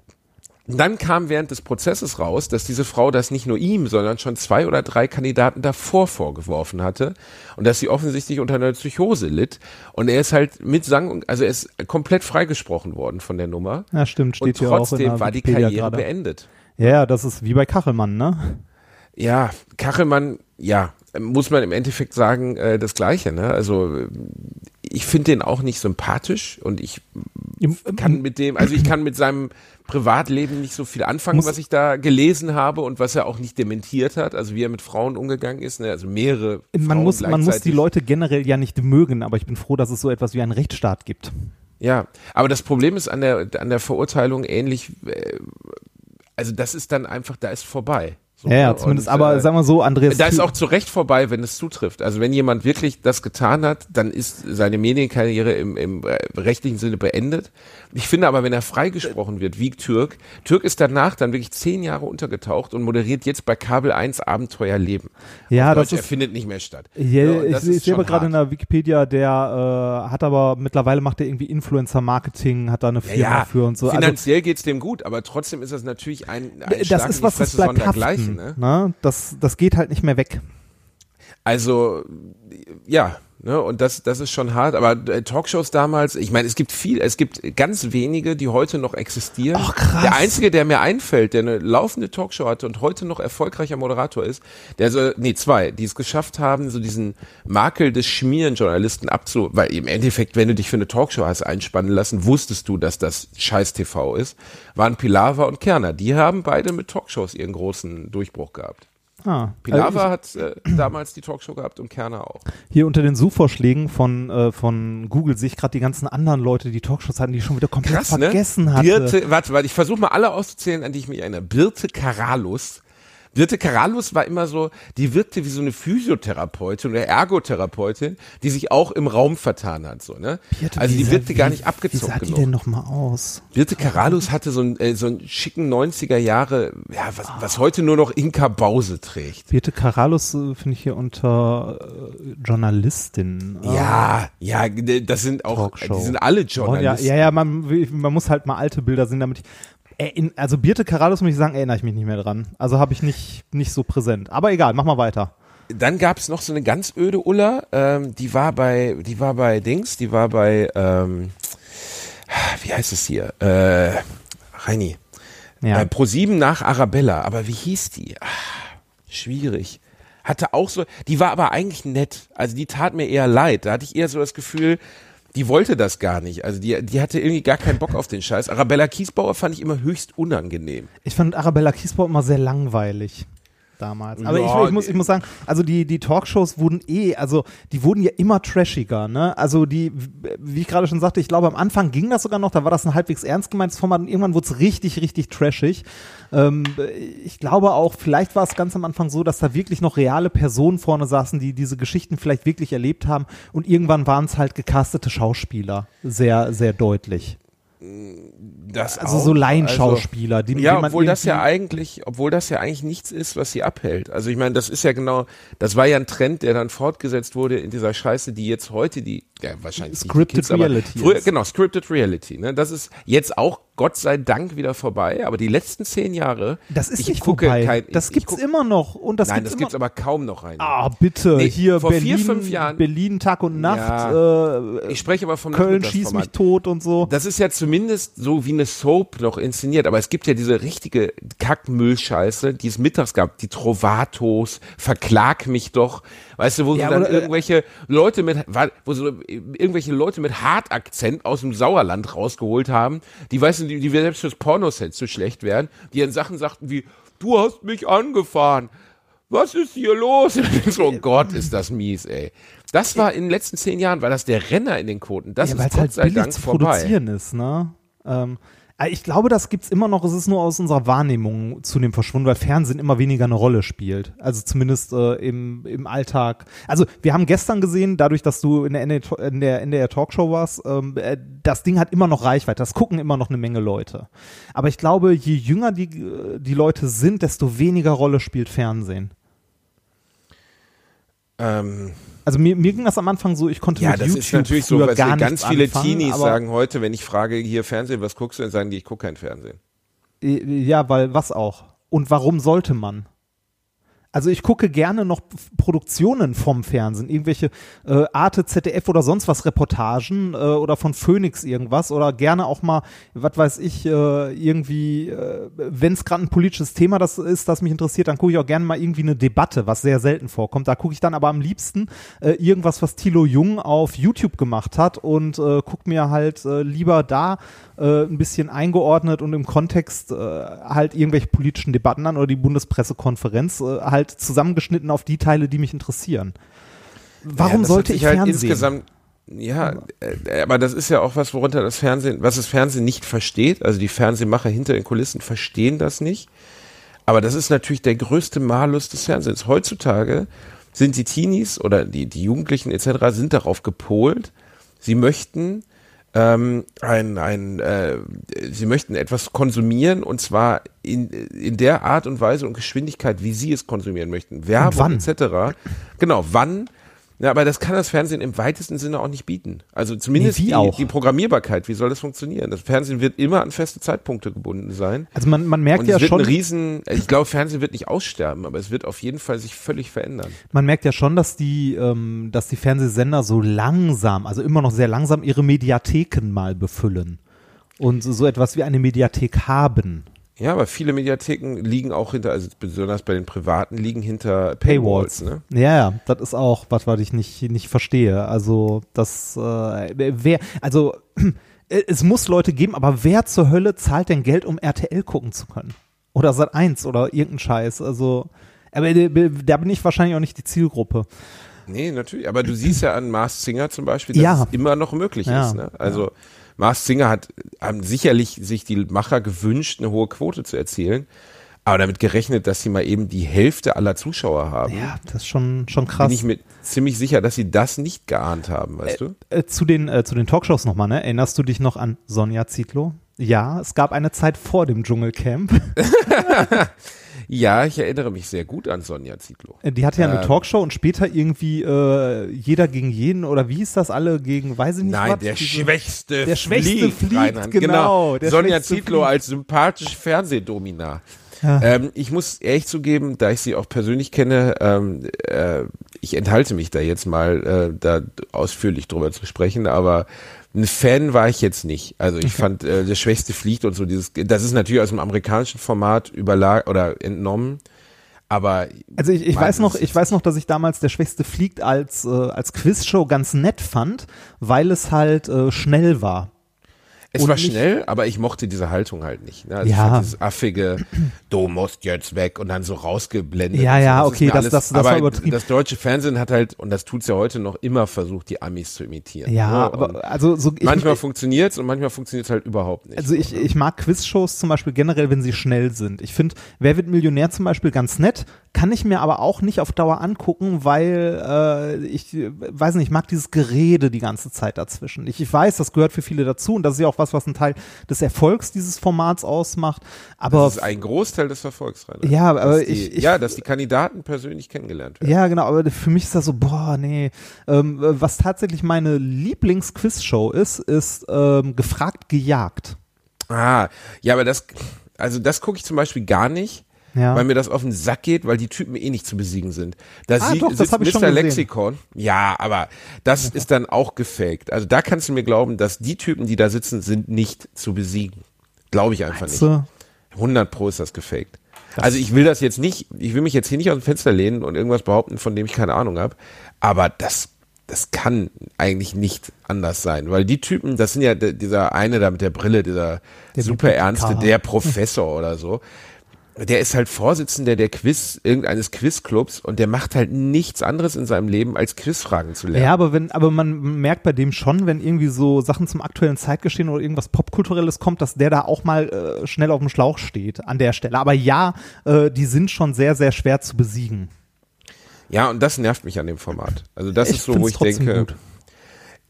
Dann kam während des Prozesses raus, dass diese Frau das nicht nur ihm, sondern schon zwei oder drei Kandidaten davor vorgeworfen hatte und dass sie offensichtlich unter einer Psychose litt. Und er ist halt mit Sang, und- also er ist komplett freigesprochen worden von der Nummer. ja, stimmt, steht Und hier auch in trotzdem der war die Karriere gerade. beendet. Ja, das ist wie bei Kachelmann, ne? Ja, Kachelmann, ja, muss man im Endeffekt sagen, äh, das Gleiche. Ne? Also ich finde den auch nicht sympathisch und ich kann mit dem, also ich kann mit seinem Privatleben nicht so viel anfangen, Muss- was ich da gelesen habe und was er auch nicht dementiert hat, also wie er mit Frauen umgegangen ist, ne? also mehrere man, Frauen muss, man muss die. Leute generell ja nicht mögen, aber ich bin froh, dass es so etwas wie einen Rechtsstaat gibt. Ja, aber das Problem ist an der, an der Verurteilung ähnlich, äh, also das ist dann einfach, da ist vorbei. So, Ja, ja, zumindest, Und, aber äh, sagen wir so, Andreas. Da ist auch zu Recht vorbei, wenn es zutrifft. Also wenn jemand wirklich das getan hat, dann ist seine Medienkarriere im, im äh, rechtlichen Sinne beendet. Ich finde aber, wenn er freigesprochen wird, wie Türk, Türk ist danach dann wirklich zehn Jahre untergetaucht und moderiert jetzt bei Kabel 1 Abenteuer Leben. Ja, Auf das Deutsch, er ist- findet nicht mehr statt. Ja, und ich, ich sehe aber gerade in der Wikipedia, der äh, hat aber mittlerweile macht er irgendwie Influencer-Marketing, hat da eine Ja, Firma ja, für und so. Also, finanziell geht's dem gut, aber trotzdem ist das natürlich ein, ein das ist was, das bleibt haften. Ne? Ne? Das, das geht halt nicht mehr weg. Also ja, ne, und das das ist schon hart, aber äh, Talkshows damals, ich meine, es gibt viel, es gibt ganz wenige, die heute noch existieren. Ach, krass. Der einzige, der mir einfällt, der eine laufende Talkshow hatte und heute noch erfolgreicher Moderator ist, der so nee, zwei, die es geschafft haben, so diesen Makel des Schmierenjournalisten abzu, weil im Endeffekt, wenn du dich für eine Talkshow hast einspannen lassen, wusstest du, dass das Scheiß TV ist, waren Pilawa und Kerner. Die haben beide mit Talkshows ihren großen Durchbruch gehabt. Ah, Pilawa also hat äh, damals die Talkshow gehabt und Kerner auch. hier unter den Suchvorschlägen von, äh, von Google sehe ich gerade die ganzen anderen Leute, die Talkshows hatten, die ich schon wieder komplett Krass, vergessen ne? hatte. Birte, warte, warte, ich versuche mal alle auszuzählen, an die ich mich erinnere. Birte Karalus. Birte Karalus war immer so, die wirkte wie so eine Physiotherapeutin oder Ergotherapeutin, die sich auch im Raum vertan hat, so, ne? Birte, also wie die sah- wirkte gar wie- nicht Wie abgezogen sah die genug. denn nochmal aus? Birte Karalus hatte so einen, äh, so einen schicken 90er Jahre, ja, was, was heute nur noch Inka Bause trägt. Birte Karalus äh, finde ich hier unter äh, Journalistin. Ah. Ja, ja, das sind auch, Talkshow. die sind alle Oh, ja, Journalisten. ja, ja, man, man muss halt mal alte Bilder sehen, damit ich. In, also Birte Karalus, muss ich sagen, erinnere ich mich nicht mehr dran. Also habe ich nicht, nicht so präsent. Aber egal, mach mal weiter. Dann gab's noch so eine ganz öde Ulla, ähm, die war bei, die war bei Dings, die war bei, ähm, wie heißt es hier? Äh, Reini. Ja. Äh, Pro7 nach Arabella, aber wie hieß die? Ah, schwierig. Hatte auch so, die war aber eigentlich nett. Also die tat mir eher leid. Da hatte ich eher so das Gefühl, die wollte das gar nicht. Also die, die hatte irgendwie gar keinen Bock auf den Scheiß. Arabella Kiesbauer fand ich immer höchst unangenehm. Ich fand Arabella Kiesbau immer sehr langweilig. Damals. Aber Ja, ich, ich, muss, ich muss sagen, also die, die Talkshows wurden eh, also die wurden ja immer trashiger, ne? Also die, wie ich gerade schon sagte, ich glaube am Anfang ging das sogar noch, da war das ein halbwegs ernst gemeintes Format und irgendwann wurde es richtig, richtig trashig. Ähm, ich glaube auch, vielleicht war es ganz am Anfang so, dass da wirklich noch reale Personen vorne saßen, die diese Geschichten vielleicht wirklich erlebt haben und irgendwann waren es halt gecastete Schauspieler. Sehr, sehr deutlich. Das Also auch. so Laienschauspieler, die, Ja, die man obwohl das ja eigentlich, obwohl das ja eigentlich nichts ist, was sie abhält. Also ich meine, das ist ja genau, das war ja ein Trend, der dann fortgesetzt wurde in dieser Scheiße, die jetzt heute die, ja wahrscheinlich Scripted Kids, Reality früher, genau, Scripted Reality. Ne? Das ist jetzt auch Gott sei Dank wieder vorbei, aber die letzten zehn Jahre, Das ist ich nicht gucke vorbei. kein, das ich, gibt's ich guck, immer noch. Und das Nein, gibt's das gibt's aber kaum noch rein. Ah, bitte. Nee, Hier vor Berlin, vier, fünf Jahren- Berlin Tag und Nacht. Ja. äh, Ich spreche aber vom Köln schießt mich tot und so. Das ist ja zumindest so wie eine Soap noch inszeniert, aber es gibt ja diese richtige Kackmüllscheiße, die es mittags gab, die Trovatos, verklag mich doch, weißt du, wo Ja, so dann oder, äh, irgendwelche Leute mit, wo so irgendwelche Leute mit Hartakzent aus dem Sauerland rausgeholt haben, die, weißt du, die, die selbst fürs Pornoset zu schlecht wären, die dann Sachen sagten wie, du hast mich angefahren. Was ist hier los? <laughs> so, oh Gott, ist das mies, ey. Das war in den letzten zehn Jahren, war das der Renner in den Quoten. Das ja, ist Gott halt sei Dank zu vorbei. produzieren ist, ne? Ähm, äh, ich glaube, das gibt's immer noch. Es ist nur aus unserer Wahrnehmung zunehmend verschwunden, weil Fernsehen immer weniger eine Rolle spielt. Also zumindest äh, im, im Alltag. Also wir haben gestern gesehen, dadurch, dass du in der, NDR, in der Talkshow warst, ähm, äh, das Ding hat immer noch Reichweite. Das gucken immer noch eine Menge Leute. Aber ich glaube, je jünger die, äh, die Leute sind, desto weniger Rolle spielt Fernsehen. Ähm, Also mir, mir ging das am Anfang so, ich konnte ja, mit das YouTube ist natürlich so, was gar ganz viele anfangen, Teenies sagen heute, wenn ich frage, hier Fernsehen, was guckst du, dann sagen die, ich gucke kein Fernsehen. Ja, weil was auch? Und warum sollte man? Also ich gucke gerne noch Produktionen vom Fernsehen, irgendwelche äh, Arte, ZDF oder sonst was Reportagen äh, oder von Phoenix irgendwas oder gerne auch mal, was weiß ich, äh, irgendwie, äh, wenn es gerade ein politisches Thema das ist, das mich interessiert, dann gucke ich auch gerne mal irgendwie eine Debatte, was sehr selten vorkommt. Da gucke ich dann aber am liebsten äh, irgendwas, was Thilo Jung auf YouTube gemacht hat und äh, guck mir halt äh, lieber da äh, ein bisschen eingeordnet und im Kontext äh, halt irgendwelche politischen Debatten an oder die Bundespressekonferenz äh, halt zusammengeschnitten auf die Teile, die mich interessieren. Warum ja, sollte ich halt Fernsehen? Insgesamt, ja, äh, aber das ist ja auch was, worunter das Fernsehen, was das Fernsehen nicht versteht. Also die Fernsehmacher hinter den Kulissen verstehen das nicht. Aber das ist natürlich der größte Malus des Fernsehens. Heutzutage sind die Teenies oder die, die Jugendlichen etc. sind darauf gepolt, sie möchten ähm, ein, ein, äh, sie möchten etwas konsumieren und zwar in, in der Art und Weise und Geschwindigkeit, wie sie es konsumieren möchten. Werbung wann? etc. Genau, wann? Ja, aber das kann das Fernsehen im weitesten Sinne auch nicht bieten. Also zumindest Nee, die, die Programmierbarkeit, wie soll das funktionieren? Das Fernsehen wird immer an feste Zeitpunkte gebunden sein. Also man, man merkt Und ja es wird schon, ein riesen, ich glaube, Fernsehen wird nicht aussterben, aber es wird auf jeden Fall sich völlig verändern. man merkt ja schon, dass die, ähm, dass die Fernsehsender so langsam, also immer noch sehr langsam ihre Mediatheken mal befüllen und so etwas wie eine Mediathek haben. Ja, aber viele Mediatheken liegen auch hinter, also besonders bei den privaten, liegen hinter Paywalls, Paywalls. ne? Ja, ja, das ist auch was, was ich nicht, nicht verstehe. Also, das, äh, wer, also, äh, <clears throat> es muss Leute geben, aber wer zur Hölle zahlt denn Geld, um RTL gucken zu können? Oder Sat 1 oder irgendein Scheiß, also, aber äh, da bin ich wahrscheinlich auch nicht die Zielgruppe. Nee, natürlich. Aber du siehst ja an Mars Singer zum Beispiel, dass Ja. es immer noch möglich Ja, ist. Ne? Also Mars Singer hat haben sicherlich sich die Macher gewünscht, eine hohe Quote zu erzielen, aber damit gerechnet, dass sie mal eben die Hälfte aller Zuschauer haben. Ja, das ist schon, schon krass. Bin ich mir ziemlich sicher, dass sie das nicht geahnt haben, weißt du? äh, zu den, äh, zu den Talkshows nochmal, ne? Erinnerst du dich noch an Sonja Zietlow? Ja, es gab eine Zeit vor dem Dschungelcamp. <laughs> <laughs> Ja, ich erinnere mich sehr gut an Sonja Zietlow. Äh, Die hatte ja eine Ähm. Talkshow und später irgendwie äh, jeder gegen jeden oder wie hieß das alle gegen, weiß ich nicht Nein, was? der Diese- Schwächste Der Schwächste fliegt, Reinhard. genau, der Sonja Zietlow fliegt. als sympathische Fernsehdomina. Ähm, ich muss ehrlich zugeben, da ich sie auch persönlich kenne, ähm, äh, ich enthalte mich da jetzt mal, äh, da ausführlich drüber zu sprechen, aber ein Fan war ich jetzt nicht. Also ich fand, äh, der Schwächste fliegt und so dieses, das ist natürlich aus dem amerikanischen Format überlag oder entnommen, aber Also ich, ich weiß noch, ich weiß noch, dass ich damals der Schwächste fliegt als äh, als Quizshow ganz nett fand, weil es halt äh, schnell war. Es Und war schnell, aber ich mochte diese Haltung halt nicht. Ne? Also Ja. dieses affige, du musst jetzt weg und dann so rausgeblendet. Ja, ja, okay, das- das- das aber war übertrieben. Das deutsche Fernsehen hat halt, und das tut's ja heute noch, immer versucht, die Amis zu imitieren. Ja, ne? Aber also so ich, manchmal funktioniert's und manchmal funktioniert's halt überhaupt nicht. Also ich, ich mag Quizshows zum Beispiel generell, wenn sie schnell sind. Ich finde, Wer wird Millionär zum Beispiel ganz nett, kann ich mir aber auch nicht auf Dauer angucken, weil äh, ich weiß nicht, ich mag dieses Gerede die ganze Zeit dazwischen. Ich, ich weiß, das gehört für viele dazu und das ist ja auch was, was ein Teil des Erfolgs dieses Formats ausmacht. Aber das ist ein Großteil des Verfolgs, Rainer. Ja, aber Dass ich- die, ich- ja, dass die Kandidaten persönlich kennengelernt werden. Ja, genau, aber für mich ist das so, boah, nee. Ähm, was tatsächlich meine Lieblings-Quiz-Show ist, ist ähm, gefragt, gejagt. Ah, ja, aber das, also das gucke ich zum Beispiel gar nicht, Ja. weil mir das auf den Sack geht, weil die Typen eh nicht zu besiegen sind. Da Ah, doch, das sitzt hab ich Mr. schon gesehen. Lexikon. Ja, aber das ist dann auch gefaked. Also da kannst du mir glauben, dass die Typen, die da sitzen, sind nicht zu besiegen. Glaube ich einfach Meinst nicht. du? 100 pro ist das gefaked. also ich will das jetzt nicht, ich will mich jetzt hier nicht aus dem Fenster lehnen und irgendwas behaupten, von dem ich keine Ahnung habe, aber das das kann eigentlich nicht anders sein, weil die Typen, das sind ja dieser eine da mit der Brille, dieser Der super ernste, der Professor oder so. Der ist halt Vorsitzender der Quiz, irgendeines Quizclubs und der macht halt nichts anderes in seinem Leben, als Quizfragen zu lernen. Ja, aber wenn, aber man merkt bei dem schon, wenn irgendwie so Sachen zum aktuellen Zeitgeschehen oder irgendwas Popkulturelles kommt, dass der da auch mal äh, schnell auf dem Schlauch steht an der Stelle. Aber ja, äh, die sind schon sehr, sehr schwer zu besiegen. Ja, und das nervt mich an dem Format. Also das Ich ist so, wo ich denke, gut.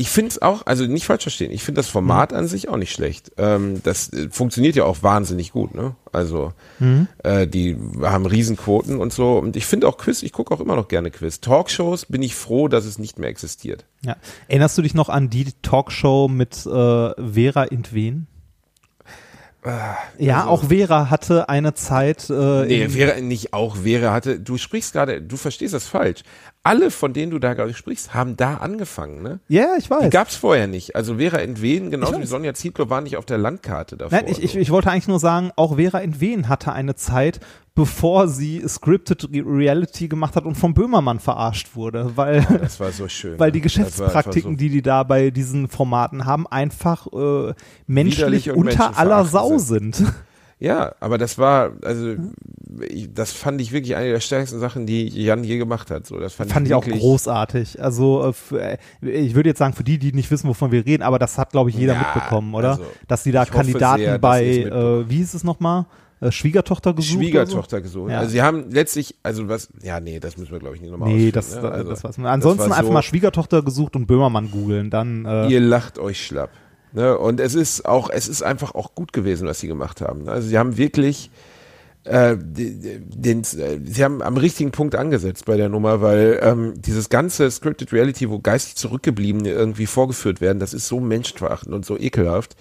Ich finde es auch, also nicht falsch verstehen, ich finde das Format an sich auch nicht schlecht. Ähm, das äh, funktioniert ja auch wahnsinnig gut, ne? Also äh, die haben Riesenquoten und so. Und ich finde auch Quiz, ich gucke auch immer noch gerne Quiz. Talkshows bin ich froh, dass es nicht mehr existiert. Ja. Erinnerst du dich noch an die Talkshow mit äh, Vera Intwen? ja, auch Vera hatte eine Zeit. Äh, Ah, Nee, Vera, nicht auch Vera hatte, du sprichst gerade, du verstehst das falsch. Alle, von denen du da gerade sprichst, haben da angefangen, ne? ja, ich weiß. Die gab's vorher nicht. Also Vera Entwen, genauso Ich wie. Sonja Zietlow, war nicht auf der Landkarte davor. Nein, ich, ich, so. ich wollte eigentlich nur sagen, auch Vera Entwen hatte eine Zeit, bevor sie Scripted Re- Reality gemacht hat und vom Böhmermann verarscht wurde, weil, das war so schön. <laughs> weil ne? die einfach Geschäftspraktiken, so die die da bei diesen Formaten haben, einfach äh, menschlich unter aller Sau menschenverachtend sind. Ja, aber das war, also, ich, das fand ich wirklich eine der stärksten Sachen, die Jan je gemacht hat. So, das fand, Fand ich auch wirklich, großartig. Also äh, für, äh, ich würde jetzt sagen, für die, die nicht wissen, wovon wir reden, aber das hat, glaube ich, jeder Ja, mitbekommen, oder? also, dass die da ich Kandidaten sehr, bei, äh, wie hieß es nochmal? Äh, Schwiegertochter gesucht? Schwiegertochter oder gesucht. Ja. Also sie haben letztlich, also was, ja, nee, das müssen wir glaube ich nicht so? nochmal Nee, das, ne? also, das war's. Ansonsten war einfach so- mal Schwiegertochter gesucht und Böhmermann googeln, dann äh, Ihr lacht euch schlapp. Ne? Und es ist auch, es ist einfach auch gut gewesen, was sie gemacht haben. Also sie haben wirklich äh, den, äh, sie haben am richtigen Punkt angesetzt bei der Nummer, weil ähm, dieses ganze Scripted Reality, wo geistig Zurückgebliebene irgendwie vorgeführt werden, das ist so menschenverachtend und so ekelhaft.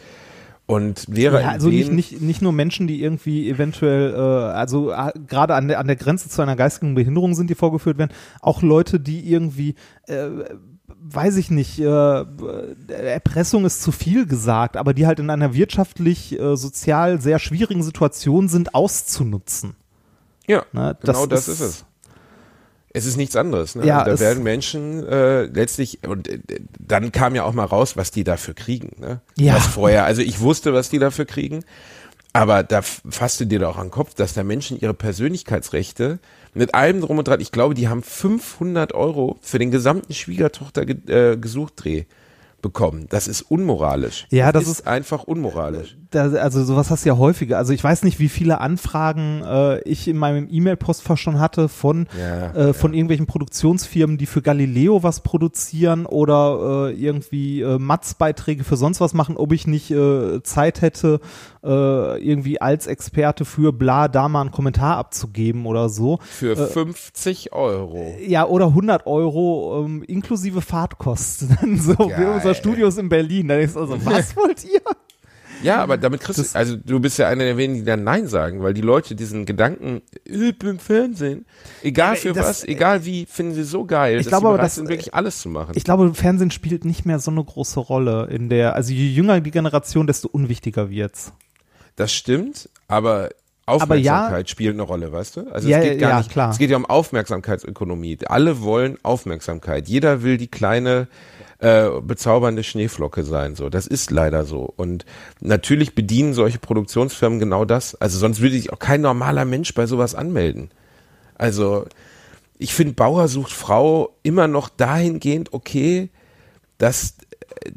Und Vera ja, also nicht, nicht, nicht nur Menschen, die irgendwie eventuell, äh, also äh, gerade an der, an der Grenze zu einer geistigen Behinderung sind, die vorgeführt werden, auch Leute, die irgendwie, äh, weiß ich nicht, äh, Erpressung ist zu viel gesagt, aber die halt in einer wirtschaftlich, äh, sozial sehr schwierigen Situation sind, auszunutzen. Ja, Ne, genau das das, ist- ist es. Es ist nichts anderes. Ne? Ja, also da werden Menschen äh, letztlich, und äh, dann kam ja auch mal raus, was die dafür kriegen. Ne? Ja. Was vorher, also ich wusste, was die dafür kriegen, aber da fasste dir doch an den Kopf, dass da Menschen ihre Persönlichkeitsrechte mit allem drum und dran, ich glaube, die haben 500 Euro für den gesamten Schwiegertochter ge äh, gesucht Dreh bekommen. Das ist unmoralisch. Ja, das ist- einfach unmoralisch. Da, also sowas hast du ja häufiger. Also ich weiß nicht, wie viele Anfragen äh, ich in meinem E-Mail-Postfach schon hatte von, Ja, äh, von irgendwelchen Produktionsfirmen, die für Galileo was produzieren oder äh, irgendwie äh, Matz-Beiträge für sonst was machen, ob ich nicht äh, Zeit hätte, äh, irgendwie als Experte für bla da mal einen Kommentar abzugeben oder so. Für 50 Euro. Ja, oder 100 Euro ähm, inklusive Fahrtkosten. <laughs> so wie unser Studio ist in Berlin. Da ist also, was <laughs> wollt ihr? Ja, aber damit kriegst du, also du bist ja einer der wenigen, die dann Nein sagen, weil die Leute diesen Gedanken, ich bin im Fernsehen, egal für das- was, egal wie, finden sie so geil, Ich dass glaube sie bereit das- sind, wirklich alles zu machen. Ich glaube, Fernsehen spielt nicht mehr so eine große Rolle in der, also je jünger die Generation, desto unwichtiger wird's. Das stimmt, aber Aufmerksamkeit spielt eine Rolle, weißt du? Also Ja, es geht gar ja, nicht, klar. es geht ja um Aufmerksamkeitsökonomie. Alle wollen Aufmerksamkeit. Jeder will die kleine äh, bezaubernde Schneeflocke sein. So, das ist leider so. Und natürlich bedienen solche Produktionsfirmen genau das. Also sonst würde sich auch kein normaler Mensch bei sowas anmelden. Also ich finde Bauer sucht Frau immer noch dahingehend okay, dass,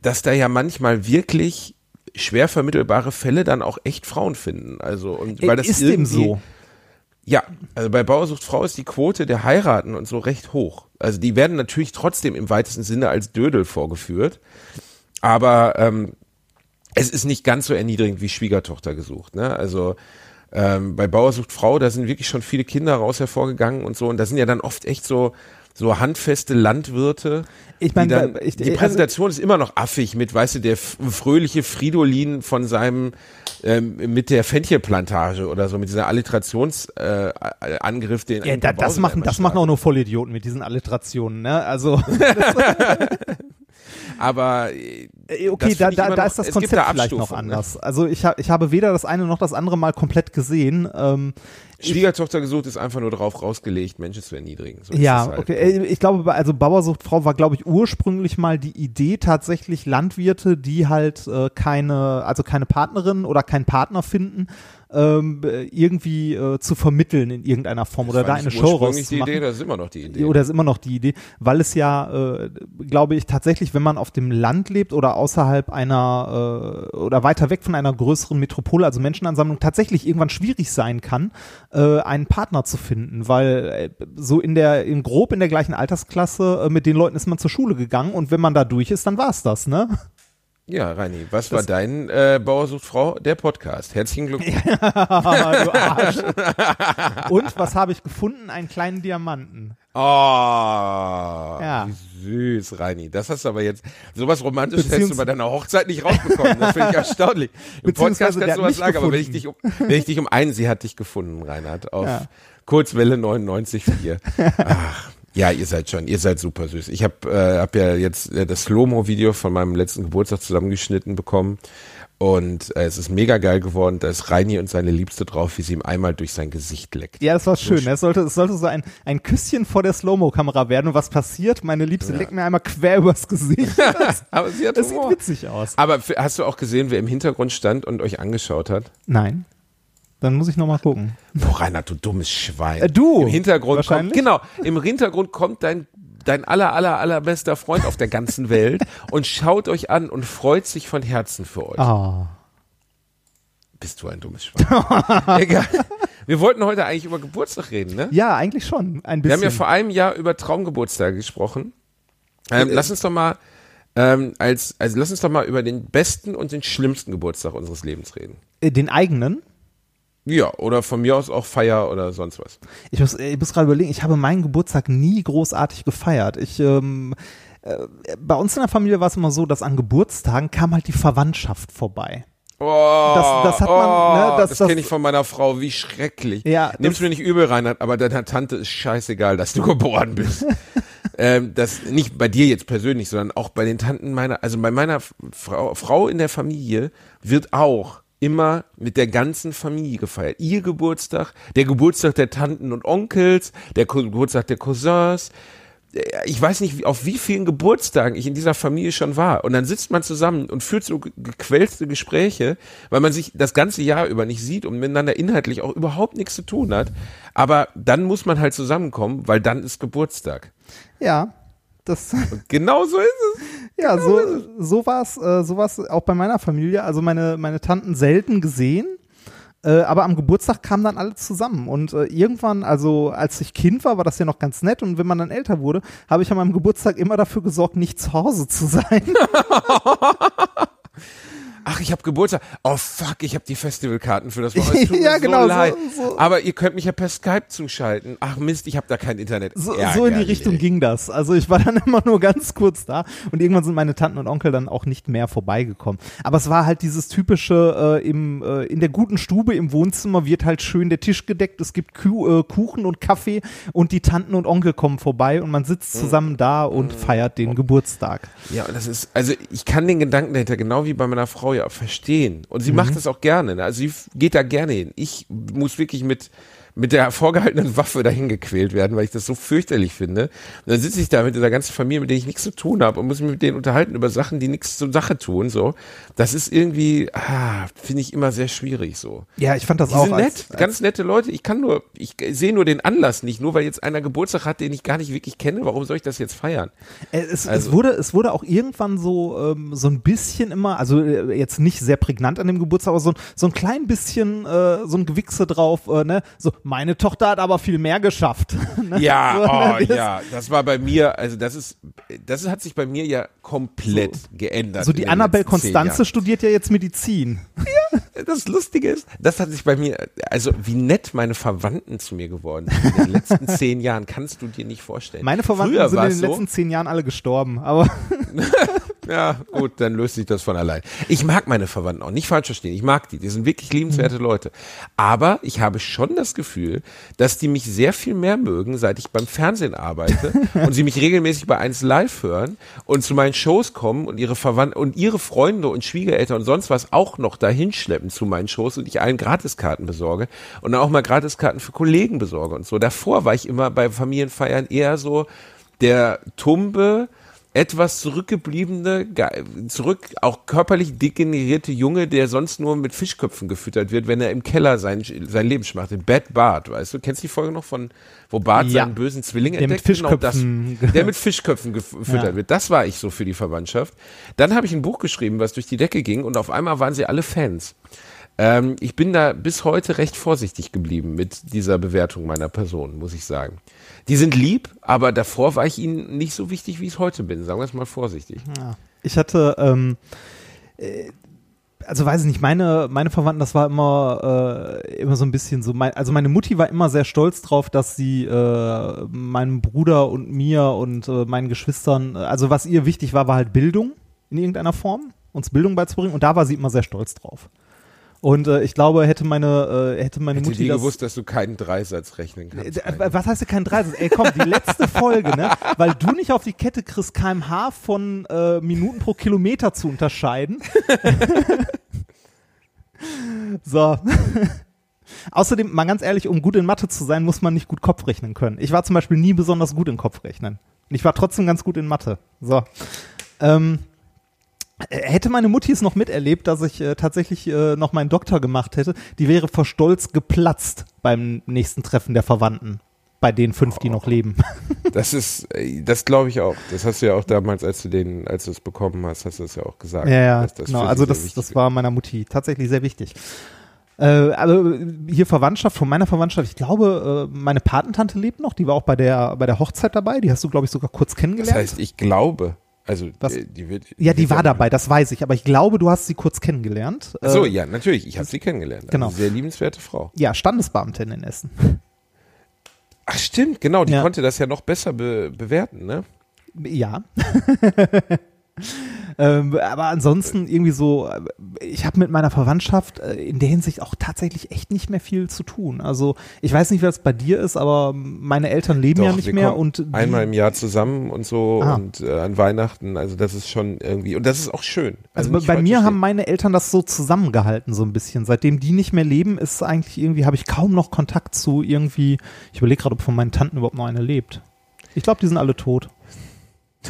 dass da ja manchmal wirklich schwer vermittelbare Fälle dann auch echt Frauen finden. Also und weil das ist dem so. Ja, also bei Bauersucht Frau ist die Quote der Heiraten und so recht hoch. Also die werden natürlich trotzdem im weitesten Sinne als Dödel vorgeführt, aber ähm, es ist nicht ganz so erniedrigend wie Schwiegertochter gesucht. Ne? Also ähm, bei Bauersucht Frau, da sind wirklich schon viele Kinder raus hervorgegangen und so und da sind ja dann oft echt so so handfeste Landwirte. Ich meine, die, ich- die also- Präsentation ist immer noch affig mit, weißt du, der fröhliche Fridolin von seinem ähm, mit der Fenchelplantage oder so mit dieser Alliterationsangriff, äh, den Ja, da, das machen, das machen auch nur Vollidioten mit diesen Alliterationen, ne? Also, <laughs> <laughs> Aber äh, äh, okay, da, da, da ist das Konzept da vielleicht noch ne? anders. Also ich, ha, ich habe weder das eine noch das andere mal komplett gesehen. Ähm, Schwiegertochter gesucht ist einfach nur darauf rausgelegt, Menschen zu erniedrigen. So ja, halt. okay. äh, Ich glaube, also Bauersuchtfrau war, glaube ich, ursprünglich mal die Idee tatsächlich Landwirte, die halt äh, keine, also keine Partnerin oder keinen Partner finden, ähm, äh, irgendwie äh, zu vermitteln in irgendeiner Form oder Das da war eine Show ursprünglich die rauszumachen. Idee, das ist immer noch die Idee. Oder ist immer noch die Idee, weil es ja, äh, glaube ich, tatsächlich, wenn man auf dem Land lebt oder außerhalb einer äh, oder weiter weg von einer größeren Metropole, also Menschenansammlung, tatsächlich irgendwann schwierig sein kann, äh, einen Partner zu finden, weil äh, so in der, in grob in der gleichen Altersklasse äh, mit den Leuten ist man zur Schule gegangen und wenn man da durch ist, dann war's das, ne? Ja, Reini, was war dein äh, Bauersucht Frau? Der Podcast. Herzlichen Glückwunsch. <laughs> du Arsch. Und was habe ich gefunden? Einen kleinen Diamanten. Oh, Ja. wie süß, Reini. Das hast du aber jetzt, sowas Romantisches hättest du bei deiner Hochzeit nicht rausbekommen. Das finde ich erstaunlich. Im Podcast kannst du was sagen, aber wenn ich, dich um, wenn ich dich um einen, sie hat dich gefunden, Reinhard, auf Ja. Kurzwelle 99,4. <laughs> Ach, ja, ihr seid schon, ihr seid super süß. Ich habe äh, hab ja jetzt äh, das Slow-Mo-Video von meinem letzten Geburtstag zusammengeschnitten bekommen. Und äh, es ist mega geil geworden. Da ist Reini und seine Liebste drauf, wie sie ihm einmal durch sein Gesicht leckt. Ja, das war schön. Es sollte, es sollte so ein, ein Küsschen vor der Slow-Mo-Kamera werden. Und was passiert? Meine Liebste leckt mir einmal quer übers Gesicht. Das, <laughs> Aber sie hat das sieht witzig aus. Aber hast du auch gesehen, wer im Hintergrund stand und euch angeschaut hat? Nein. Dann muss ich nochmal gucken. Boah, Reinhard, du dummes Schwein. Äh, du, Im Hintergrund kommt, genau, im Hintergrund kommt dein, dein aller, aller, allerbester Freund auf der ganzen Welt und schaut euch an und freut sich von Herzen für euch. Ah. Bist du ein dummes Schwein. <laughs> Egal. Wir wollten heute eigentlich über Geburtstag reden, ne? Ja, eigentlich schon. Ein Wir bisschen. haben ja vor einem Jahr über Traumgeburtstage gesprochen. Ähm, lass uns doch mal, ähm, als, also lass uns doch mal über den besten und den schlimmsten Geburtstag unseres Lebens reden. Äh, Den eigenen. Ja, oder von mir aus auch Feier oder sonst was. Ich muss, ich muss gerade überlegen, ich habe meinen Geburtstag nie großartig gefeiert. Ich, ähm, äh, bei uns in der Familie war es immer so, dass an Geburtstagen kam halt die Verwandtschaft vorbei. Oh, Das- das hat man, oh, ne, das- das, das- kenne ich von meiner Frau, wie schrecklich. Ja, Nimm's das- mir nicht übel, Reinhard, aber deiner Tante ist scheißegal, dass du <laughs> geboren bist. <laughs> ähm, das nicht bei dir jetzt persönlich, sondern auch bei den Tanten meiner, also bei meiner Frau, Frau in der Familie wird auch immer mit der ganzen Familie gefeiert. Ihr Geburtstag, der Geburtstag der Tanten und Onkels, der Geburtstag der Cousins. Äh, Ich weiß nicht, auf wie vielen Geburtstagen ich in dieser Familie schon war. Und dann sitzt man zusammen und führt so ge- gequälste Gespräche, weil man sich das ganze Jahr über nicht sieht und miteinander inhaltlich auch überhaupt nichts zu tun hat. Aber dann muss man halt zusammenkommen, weil dann ist Geburtstag. Ja. Das, <laughs> genau so ist es. ja, so, so war es äh, so war's auch bei meiner Familie. Also meine, meine Tanten selten gesehen. Äh, aber am Geburtstag kamen dann alle zusammen. Und äh, irgendwann, also als ich Kind war, war das ja noch ganz nett. Und wenn man dann älter wurde, habe ich an meinem Geburtstag immer dafür gesorgt, nicht zu Hause zu sein. <laughs> Ach, ich habe Geburtstag. Oh fuck, ich habe die Festivalkarten für das. <laughs> Tut Ja, genau, so so- Aber ihr könnt mich ja per Skype zuschalten. Ach Mist, ich habe da kein Internet. So, so in die Richtung ey. ging das. Also ich war <laughs> dann immer nur ganz kurz da und irgendwann sind meine Tanten und Onkel dann auch nicht mehr vorbeigekommen. Aber es war halt dieses typische äh, im äh, in der guten Stube im Wohnzimmer wird halt schön der Tisch gedeckt. Es gibt Kuh, äh, Kuchen und Kaffee und die Tanten und Onkel kommen vorbei und man sitzt zusammen da und feiert den Geburtstag. Ja, und das ist, also ich kann den Gedanken dahinter, genau wie bei meiner Frau ja, verstehen. Und sie macht das auch gerne. Ne? Also sie geht da gerne hin. Ich muss wirklich mit, mit der vorgehaltenen Waffe dahin gequält werden, weil ich das so fürchterlich finde. Und dann sitze ich da mit dieser ganzen Familie, mit der ich nichts zu tun habe und muss mich mit denen unterhalten über Sachen, die nichts zur Sache tun. So, das ist irgendwie, ah, finde ich immer sehr schwierig. So, Ja, ich fand das die auch sind als, nett, ganz nette Leute. Ich kann nur, ich sehe nur den Anlass nicht. Nur weil jetzt einer Geburtstag hat, den ich gar nicht wirklich kenne, warum soll ich das jetzt feiern? Äh, Es, Also- es, wurde, es wurde auch irgendwann so, ähm, so ein bisschen immer, also äh, jetzt nicht sehr prägnant an dem Geburtstag, aber so, ein- so ein klein bisschen äh, so ein Gewichse drauf, äh, ne? So, meine Tochter hat aber viel mehr geschafft. <laughs> Ne? Ja, so, oh, das- ja, das war bei mir, also das ist, das hat sich bei mir ja komplett geändert. So die Annabelle Konstanze studiert ja jetzt Medizin. <laughs> Jahren. Das Lustige ist, das hat sich bei mir, also wie nett meine Verwandten zu mir geworden sind in den letzten <laughs> zehn Jahren, kannst du dir nicht vorstellen. Meine Verwandten Früher sind in den so, letzten zehn Jahren alle gestorben, aber Ja, gut, dann löst sich das von allein. Ich mag meine Verwandten auch, nicht falsch verstehen. Ich mag die, die sind wirklich liebenswerte Leute. Aber ich habe schon das Gefühl, dass die mich sehr viel mehr mögen, seit ich beim Fernsehen arbeite <laughs> und sie mich regelmäßig bei 1 Live hören und zu meinen Shows kommen und ihre Verwandten und ihre Freunde und Schwiegereltern und sonst was auch noch dahin schleppen zu meinen Shows und ich allen Gratiskarten besorge und dann auch mal Gratiskarten für Kollegen besorge und so. Davor war ich immer bei Familienfeiern eher so der tumbe, etwas zurückgebliebene, ge- zurück auch körperlich degenerierte Junge, der sonst nur mit Fischköpfen gefüttert wird, wenn er im Keller sein, sein Leben schmacht. In Bad Bart, weißt du? Kennst du die Folge noch von, wo Bart Ja. seinen bösen Zwilling Der mit entdeckt? Genau das, Fischköpfen- der mit Fischköpfen gef- gefüttert Ja. wird. Das war ich so für die Verwandtschaft. Dann habe ich ein Buch geschrieben, was durch die Decke ging und auf einmal waren sie alle Fans. Ähm, ich bin da bis heute recht vorsichtig geblieben mit dieser Bewertung meiner Person, muss ich sagen. Die sind lieb, aber davor war ich ihnen nicht so wichtig, wie ich es heute bin. Sagen wir es mal vorsichtig. Ja. Ich hatte, ähm, äh, also weiß ich nicht, meine, meine Verwandten, das war immer, äh, immer so ein bisschen so, mein, also meine Mutti war immer sehr stolz drauf, dass sie äh, meinem Bruder und mir und äh, meinen Geschwistern, äh, also was ihr wichtig war, war halt Bildung in irgendeiner Form, uns Bildung beizubringen und da war sie immer sehr stolz drauf. Und äh, ich glaube, hätte meine, äh, hätte meine Hätte Mutti die das, gewusst, dass du keinen Dreisatz rechnen kannst. äh, Was heißt denn kein Dreisatz? Ey, komm, die letzte Folge, ne? <laughs> Weil du nicht auf die Kette kriegst, kmh von äh, Minuten pro Kilometer zu unterscheiden. <laughs> so. <laughs> Außerdem, mal ganz ehrlich, um gut in Mathe zu sein, muss man nicht gut Kopf rechnen können. Ich war zum Beispiel nie besonders gut in Kopfrechnen. Und ich war trotzdem ganz gut in Mathe. So. Ähm, äh, hätte meine Mutti es noch miterlebt, dass ich äh, tatsächlich äh, noch meinen Doktor gemacht hätte, die wäre vor Stolz geplatzt beim nächsten Treffen der Verwandten. Bei den fünf, die noch leben. <laughs> Das ist, äh, das glaube ich auch. Das hast du ja auch damals, als du den, als du es bekommen hast, hast du es ja auch gesagt. Ja, ja, das genau. Also das, das war meiner Mutti tatsächlich sehr wichtig. Äh, also hier Verwandtschaft, von meiner Verwandtschaft, ich glaube, äh, meine Patentante lebt noch, die war auch bei der, bei der Hochzeit dabei, die hast du, glaube ich, sogar kurz Das kennengelernt. heißt, ich glaube, also Was? äh, die wird. ja, die war dabei, das weiß ich, aber ich glaube, du hast sie kurz kennengelernt. Ach so, Äh, ja, natürlich. Ich habe sie kennengelernt. Genau. Eine sehr liebenswerte Frau. Ja, Standesbeamtin in Essen. Ach stimmt, genau. Die Ja. konnte das ja noch besser be bewerten, ne? Ja. <laughs> ähm, aber ansonsten irgendwie so, ich habe mit meiner Verwandtschaft äh, in der Hinsicht auch tatsächlich echt nicht mehr viel zu tun. Also ich weiß nicht, wie das bei dir ist, aber meine Eltern leben ja Doch, nicht wir mehr und einmal im Jahr zusammen und so Ah. und äh, an Weihnachten. Also das ist schon irgendwie und das ist auch schön. also nicht bei mir haben meine Eltern das so zusammengehalten so ein bisschen. Seitdem die nicht mehr leben, ist eigentlich irgendwie habe ich kaum noch Kontakt zu irgendwie. Ich überlege gerade, ob von meinen Tanten überhaupt noch eine lebt. Ich glaube, die sind alle tot.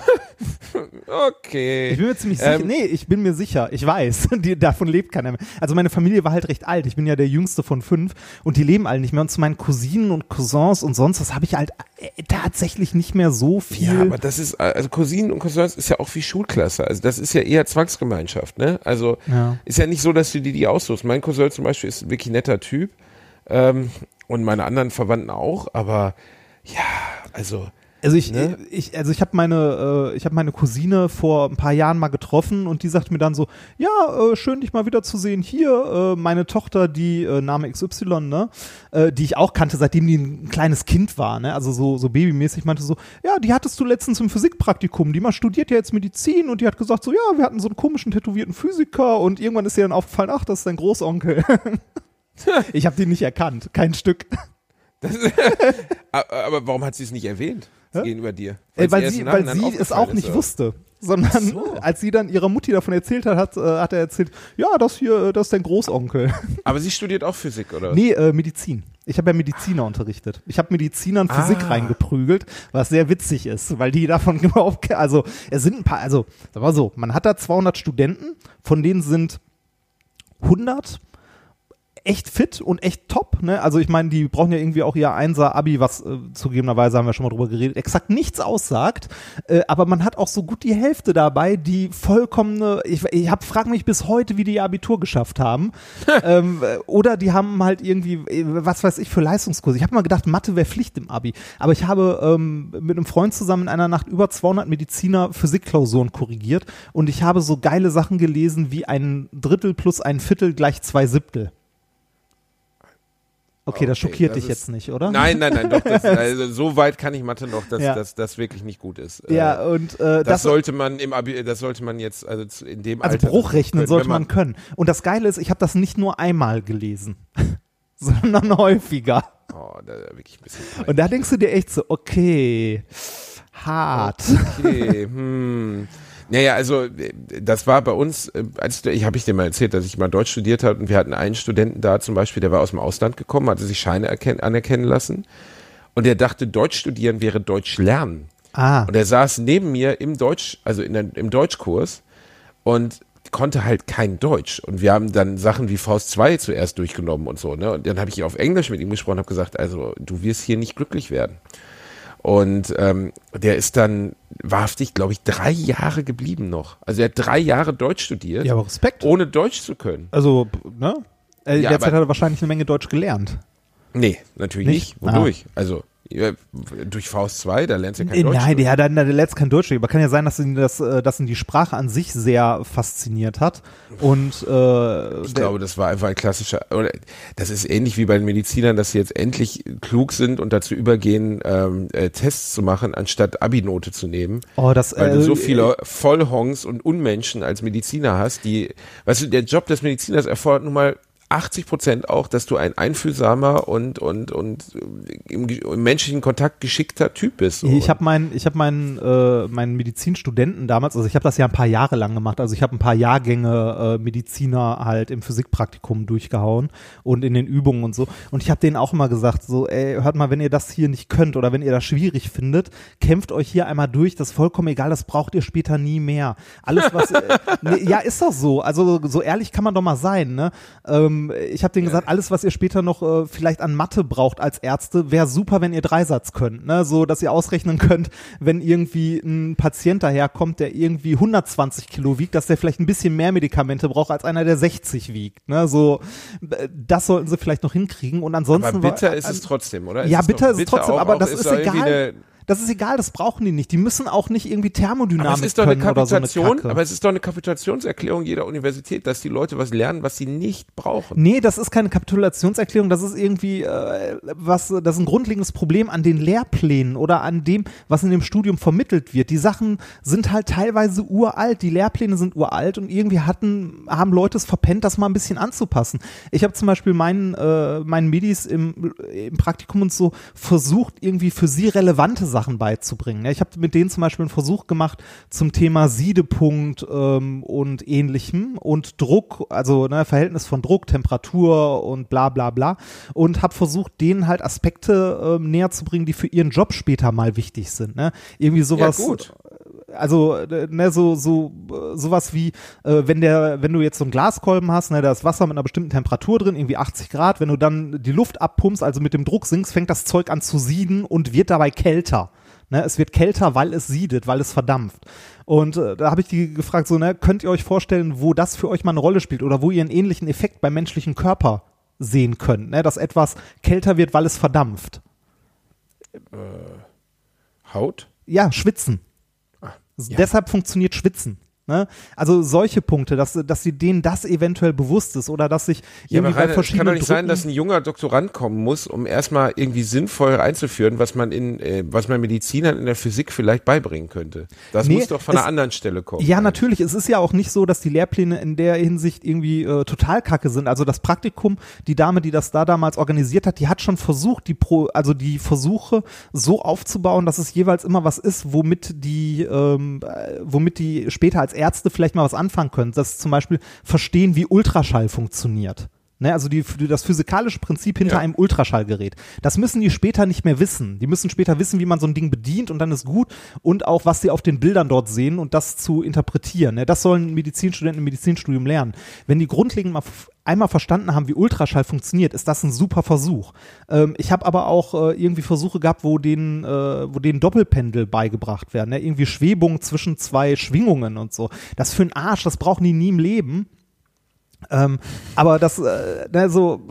<laughs> okay. Ich bin mir ziemlich sicher. Ähm, nee, ich bin mir sicher. Ich weiß. <laughs> Die, davon lebt keiner mehr. Also meine Familie war halt recht alt. Ich bin ja der jüngste von fünf und die leben alle nicht mehr. Und zu meinen Cousinen und Cousins und sonst was habe ich halt äh, tatsächlich nicht mehr so viel. Ja, aber das ist, also Cousinen und Cousins ist ja auch wie Schulklasse. Also das ist ja eher Zwangsgemeinschaft, ne? Also Ja. ist ja nicht so, dass du dir die aussuchst. Mein Cousin zum Beispiel ist ein wirklich netter Typ ähm, und meine anderen Verwandten auch, aber ja, also Also ich, Ne? ich also ich habe meine, äh, ich habe meine Cousine vor ein paar Jahren mal getroffen und die sagte mir dann so, ja, äh, schön dich mal wieder zu sehen. Hier, äh, meine Tochter, die äh, Name XY, ne, äh, die ich auch kannte, seitdem die ein kleines Kind war, ne, also so so babymäßig, meinte so, ja, die hattest du letztens im Physikpraktikum, die mal studiert ja jetzt Medizin und die hat gesagt so, ja, wir hatten so einen komischen tätowierten Physiker und irgendwann ist ihr dann aufgefallen, ach, das ist dein Großonkel. <laughs> ich habe den nicht erkannt, kein Stück. <laughs> aber warum hat sie es nicht erwähnt gegenüber dir? Weil erst sie, weil sie es auch nicht oder? wusste. Sondern als sie dann ihrer Mutti davon erzählt hat, hat, äh, hat er erzählt, ja, das hier, äh, das ist dein Großonkel. <laughs> Aber sie studiert auch Physik, oder? nee, äh, Medizin. Ich habe ja Mediziner unterrichtet. Ich habe Medizinern Physik Ah. reingeprügelt, was sehr witzig ist, weil die davon <laughs> überhaupt, also es sind ein paar, also sag mal so, man hat da 200 Studenten, von denen sind 100 echt fit und echt top, ne? Also ich meine, die brauchen ja irgendwie auch ihr Einser-Abi, was äh, zugegebenerweise haben wir schon mal drüber geredet, exakt nichts aussagt. Äh, aber man hat auch so gut die Hälfte dabei, die vollkommene, ich, ich hab, frag mich bis heute, wie die ihr Abitur geschafft haben. <laughs> ähm, äh, oder die haben halt irgendwie, äh, was weiß ich, für Leistungskurse. Ich habe mal gedacht, Mathe wäre Pflicht im Abi. Aber ich habe ähm, mit einem Freund zusammen in einer Nacht über 200 Mediziner Physikklausuren korrigiert und ich habe so geile Sachen gelesen wie ein Drittel plus ein Viertel gleich zwei Siebtel. Okay, das Okay, schockiert das dich ist- jetzt nicht, oder? Nein, nein, nein, doch, das, <laughs> also, so weit kann ich Mathe noch, dass, Ja. dass das wirklich nicht gut ist. Ja, Äh, und äh, das, das, sollte man im Abi, das sollte man jetzt, also in dem also Alter. Bruchrechnen können, sollte wenn man können. Und das Geile ist, ich habe das nicht nur einmal gelesen, <laughs> sondern häufiger. Oh, da wirklich ein bisschen. <laughs> Und da denkst du dir echt so, okay, hart. Okay, hm. Naja, also äh, das war bei uns, äh, als ich habe ich dir mal erzählt, dass ich mal Deutsch studiert habe und wir hatten einen Studenten da zum Beispiel, der war aus dem Ausland gekommen, hatte sich Scheine erken anerkennen lassen und der dachte, Deutsch studieren wäre Deutsch lernen. Ah, Und er saß neben mir im Deutsch, also in der, im Deutschkurs und konnte halt kein Deutsch. Und wir haben dann Sachen wie Faust 2 zuerst durchgenommen und so, ne? Und dann habe ich auf Englisch mit ihm gesprochen und habe gesagt, also du wirst hier nicht glücklich werden. Und ähm, der ist dann wahrhaftig, glaube ich, drei Jahre geblieben noch. Also er hat drei Jahre Deutsch studiert, ja, aber Respekt. ohne Deutsch zu können. Also, ne? Äh, Ja, derzeit hat er wahrscheinlich eine Menge Deutsch gelernt. Nee, natürlich Nicht? nicht. Wodurch? Also ja, durch Faust 2, da lernst du ja kein Äh, Deutsch. Nein, der, der, der lernt kein Deutsch. Aber kann ja sein, dass ihn, das, äh, dass ihn die Sprache an sich sehr fasziniert hat. Und äh, Ich glaube, das war einfach ein klassischer, oder das ist ähnlich wie bei den Medizinern, dass sie jetzt endlich klug sind und dazu übergehen, ähm, äh, Tests zu machen, anstatt Abi-Note zu nehmen. oh, das, Weil äh, du so viele Vollhongs und Unmenschen als Mediziner hast, die, weißt du, der Job des Mediziners erfordert nun mal 80 Prozent auch, dass du ein einfühlsamer und, und, und im, im menschlichen Kontakt geschickter Typ bist. So. Ich habe meinen, ich habe meinen, äh, meinen Medizinstudenten damals, also ich habe das ja ein paar Jahre lang gemacht, also ich habe ein paar Jahrgänge äh, Mediziner halt im Physikpraktikum durchgehauen und in den Übungen und so. Und ich habe denen auch immer gesagt, so, ey, hört mal, wenn ihr das hier nicht könnt oder wenn ihr das schwierig findet, kämpft euch hier einmal durch, das ist vollkommen egal, das braucht ihr später nie mehr. Alles was, äh, <laughs> nee, ja, ist doch so. Also so ehrlich kann man doch mal sein, ne? Ähm, ich habe denen gesagt, alles was ihr später noch äh, vielleicht an Mathe braucht als Ärzte, wäre super, wenn ihr Dreisatz könnt, ne? So, dass ihr ausrechnen könnt, wenn irgendwie ein Patient daherkommt, der irgendwie 120 Kilo wiegt, dass der vielleicht ein bisschen mehr Medikamente braucht als einer, der 60 wiegt, ne? So, äh, das sollten sie vielleicht noch hinkriegen und ansonsten aber bitter war- ist es trotzdem, oder? ja, es bitter ist es trotzdem, auch, aber auch das ist irgendwie egal. Das ist egal, das brauchen die nicht. Die müssen auch nicht irgendwie Thermodynamik aber es ist doch eine oder so eine Kapitation, aber es ist doch eine Kapitationserklärung jeder Universität, dass die Leute was lernen, was sie nicht brauchen. Nee, das ist keine Kapitulationserklärung, das ist irgendwie äh, was, das ist ein grundlegendes Problem an den Lehrplänen oder an dem, was in dem Studium vermittelt wird. Die Sachen sind halt teilweise uralt, die Lehrpläne sind uralt und irgendwie hatten, haben Leute es verpennt, das mal ein bisschen anzupassen. Ich habe zum Beispiel meinen, äh, meinen Medis im, im Praktikum und so versucht, irgendwie für sie relevante Sachen beizubringen. Ich habe mit denen zum Beispiel einen Versuch gemacht zum Thema Siedepunkt ähm, und ähnlichem und Druck, also ne, Verhältnis von Druck, Temperatur und bla bla bla und habe versucht, denen halt Aspekte ähm, näher zu bringen, die für ihren Job später mal wichtig sind. Ne? Irgendwie sowas ja, gut. Also äh, ne, so so äh, sowas wie äh, wenn der wenn du jetzt so einen Glaskolben hast, ne, da ist Wasser mit einer bestimmten Temperatur drin, irgendwie 80 Grad, wenn du dann die Luft abpumpst, also mit dem Druck sinkst, fängt das Zeug an zu sieden und wird dabei kälter. Ne, es wird kälter, weil es siedet, weil es verdampft. Und äh, da habe ich die gefragt, so, ne, könnt ihr euch vorstellen, wo das für euch mal eine Rolle spielt oder wo ihr einen ähnlichen Effekt beim menschlichen Körper sehen könnt, ne, dass etwas kälter wird, weil es verdampft. Haut? Ja, schwitzen. Deshalb funktioniert Schwitzen. Ne? Also solche Punkte, dass, dass sie denen das eventuell bewusst ist oder dass sich Ja, irgendwie bei Rainer, es kann verschiedenen doch nicht sein, dass ein junger Doktorand kommen muss, um erstmal irgendwie sinnvoll einzuführen, was man in, äh, was man Medizinern in der Physik vielleicht beibringen könnte. Das Nee, muss doch von es- einer anderen Stelle kommen. Ja, natürlich. Es ist ja auch nicht so, dass die Lehrpläne in der Hinsicht irgendwie äh, total kacke sind. Also das Praktikum, die Dame, die das da damals organisiert hat, die hat schon versucht, die Pro, also die Versuche so aufzubauen, dass es jeweils immer was ist, womit die, ähm, äh, womit die später als Ärzte vielleicht mal was anfangen können. Das zum Beispiel verstehen, wie Ultraschall funktioniert. Ne, also die, das physikalische Prinzip hinter Ja. einem Ultraschallgerät. Das müssen die später nicht mehr wissen. Die müssen später wissen, wie man so ein Ding bedient und dann ist gut und auch, was sie auf den Bildern dort sehen und das zu interpretieren. Ne, das sollen Medizinstudenten im Medizinstudium lernen. Wenn die grundlegend mal einmal verstanden haben, wie Ultraschall funktioniert, ist das ein super Versuch. Ähm, ich habe aber auch äh, irgendwie Versuche gehabt, wo denen, äh, wo denen Doppelpendel beigebracht werden. Ne? Irgendwie Schwebung zwischen zwei Schwingungen und so. Das für einen Arsch, das brauchen die nie im Leben. Ähm, aber das, äh, ne, so,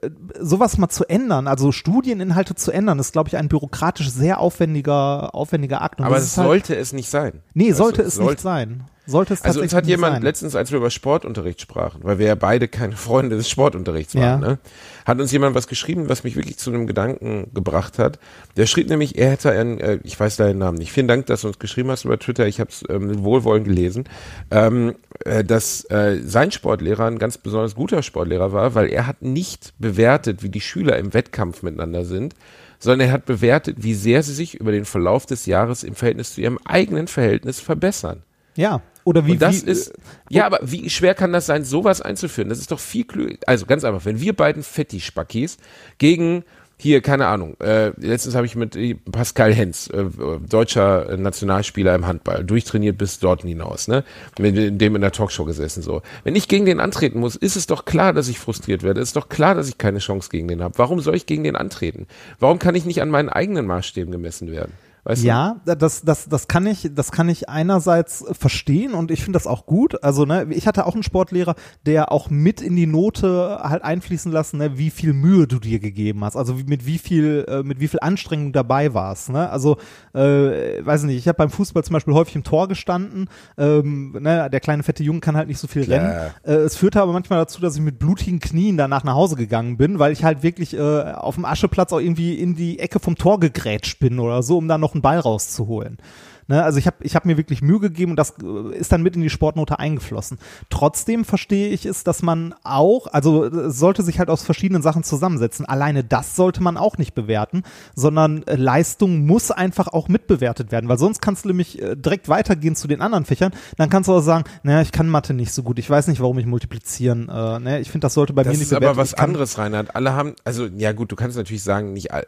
äh, sowas mal zu ändern, also Studieninhalte zu ändern, ist, glaube ich, ein bürokratisch sehr aufwendiger, aufwendiger Akt. Und Aber es halt, sollte es nicht sein. nee, sollte du, es nicht sein. Sollte es Also uns hat jemand sein. letztens, als wir über Sportunterricht sprachen, weil wir ja beide keine Freunde des Sportunterrichts waren, Ja. ne, hat uns jemand was geschrieben, was mich wirklich zu einem Gedanken gebracht hat. Der schrieb nämlich, er hätte einen, äh, ich weiß deinen Namen nicht. Vielen Dank, dass du uns geschrieben hast über Twitter. Ich habe es ähm, mit Wohlwollen gelesen, ähm, äh, dass äh, sein Sportlehrer ein ganz besonders guter Sportlehrer war, weil er hat nicht bewertet, wie die Schüler im Wettkampf miteinander sind, sondern er hat bewertet, wie sehr sie sich über den Verlauf des Jahres im Verhältnis zu ihrem eigenen Verhältnis verbessern. Ja. Oder wie, Und das wie, ist, ja, aber wie schwer kann das sein, sowas einzuführen? Das ist doch viel klüger. Also ganz einfach, wenn wir beiden Fetti-Spackis gegen hier, keine Ahnung, äh, letztens habe ich mit äh, Pascal Hens, äh, deutscher äh, Nationalspieler im Handball, durchtrainiert bis dort hinaus, ne? Mit dem in der Talkshow gesessen so. Wenn ich gegen den antreten muss, ist es doch klar, dass ich frustriert werde. Ist doch klar, dass ich keine Chance gegen den habe. Warum soll ich gegen den antreten? Warum kann ich nicht an meinen eigenen Maßstäben gemessen werden? Weißt du? Ja, das, das, das kann ich, das kann ich einerseits verstehen und ich finde das auch gut. Also, ne, ich hatte auch einen Sportlehrer, der auch mit in die Note halt einfließen lassen, ne, wie viel Mühe du dir gegeben hast. Also mit wie viel, äh, mit wie viel Anstrengung du dabei warst. Ne? Also, äh, weiß nicht, ich habe beim Fußball zum Beispiel häufig im Tor gestanden. Ähm, ne, der kleine fette Junge kann halt nicht so viel Klar. rennen. Äh, es führte aber manchmal dazu, dass ich mit blutigen Knien danach nach Hause gegangen bin, weil ich halt wirklich äh, auf dem Ascheplatz auch irgendwie in die Ecke vom Tor gegrätscht bin oder so, um da noch einen Ball rauszuholen. Ne, also ich habe ich hab mir wirklich Mühe gegeben und das äh, ist dann mit in die Sportnote eingeflossen. Trotzdem verstehe ich es, dass man auch, also äh, sollte sich halt aus verschiedenen Sachen zusammensetzen. Alleine das sollte man auch nicht bewerten, sondern äh, Leistung muss einfach auch mitbewertet werden, weil sonst kannst du nämlich direkt weitergehen zu den anderen Fächern. Dann kannst du auch sagen, naja, ich kann Mathe nicht so gut, ich weiß nicht, warum ich multiplizieren. Äh, ne, ich finde, das sollte bei Das mir nicht ist aber bewertet- was ich kann- anderes, Reinhard. Alle haben, also ja gut, du kannst natürlich sagen, nicht all-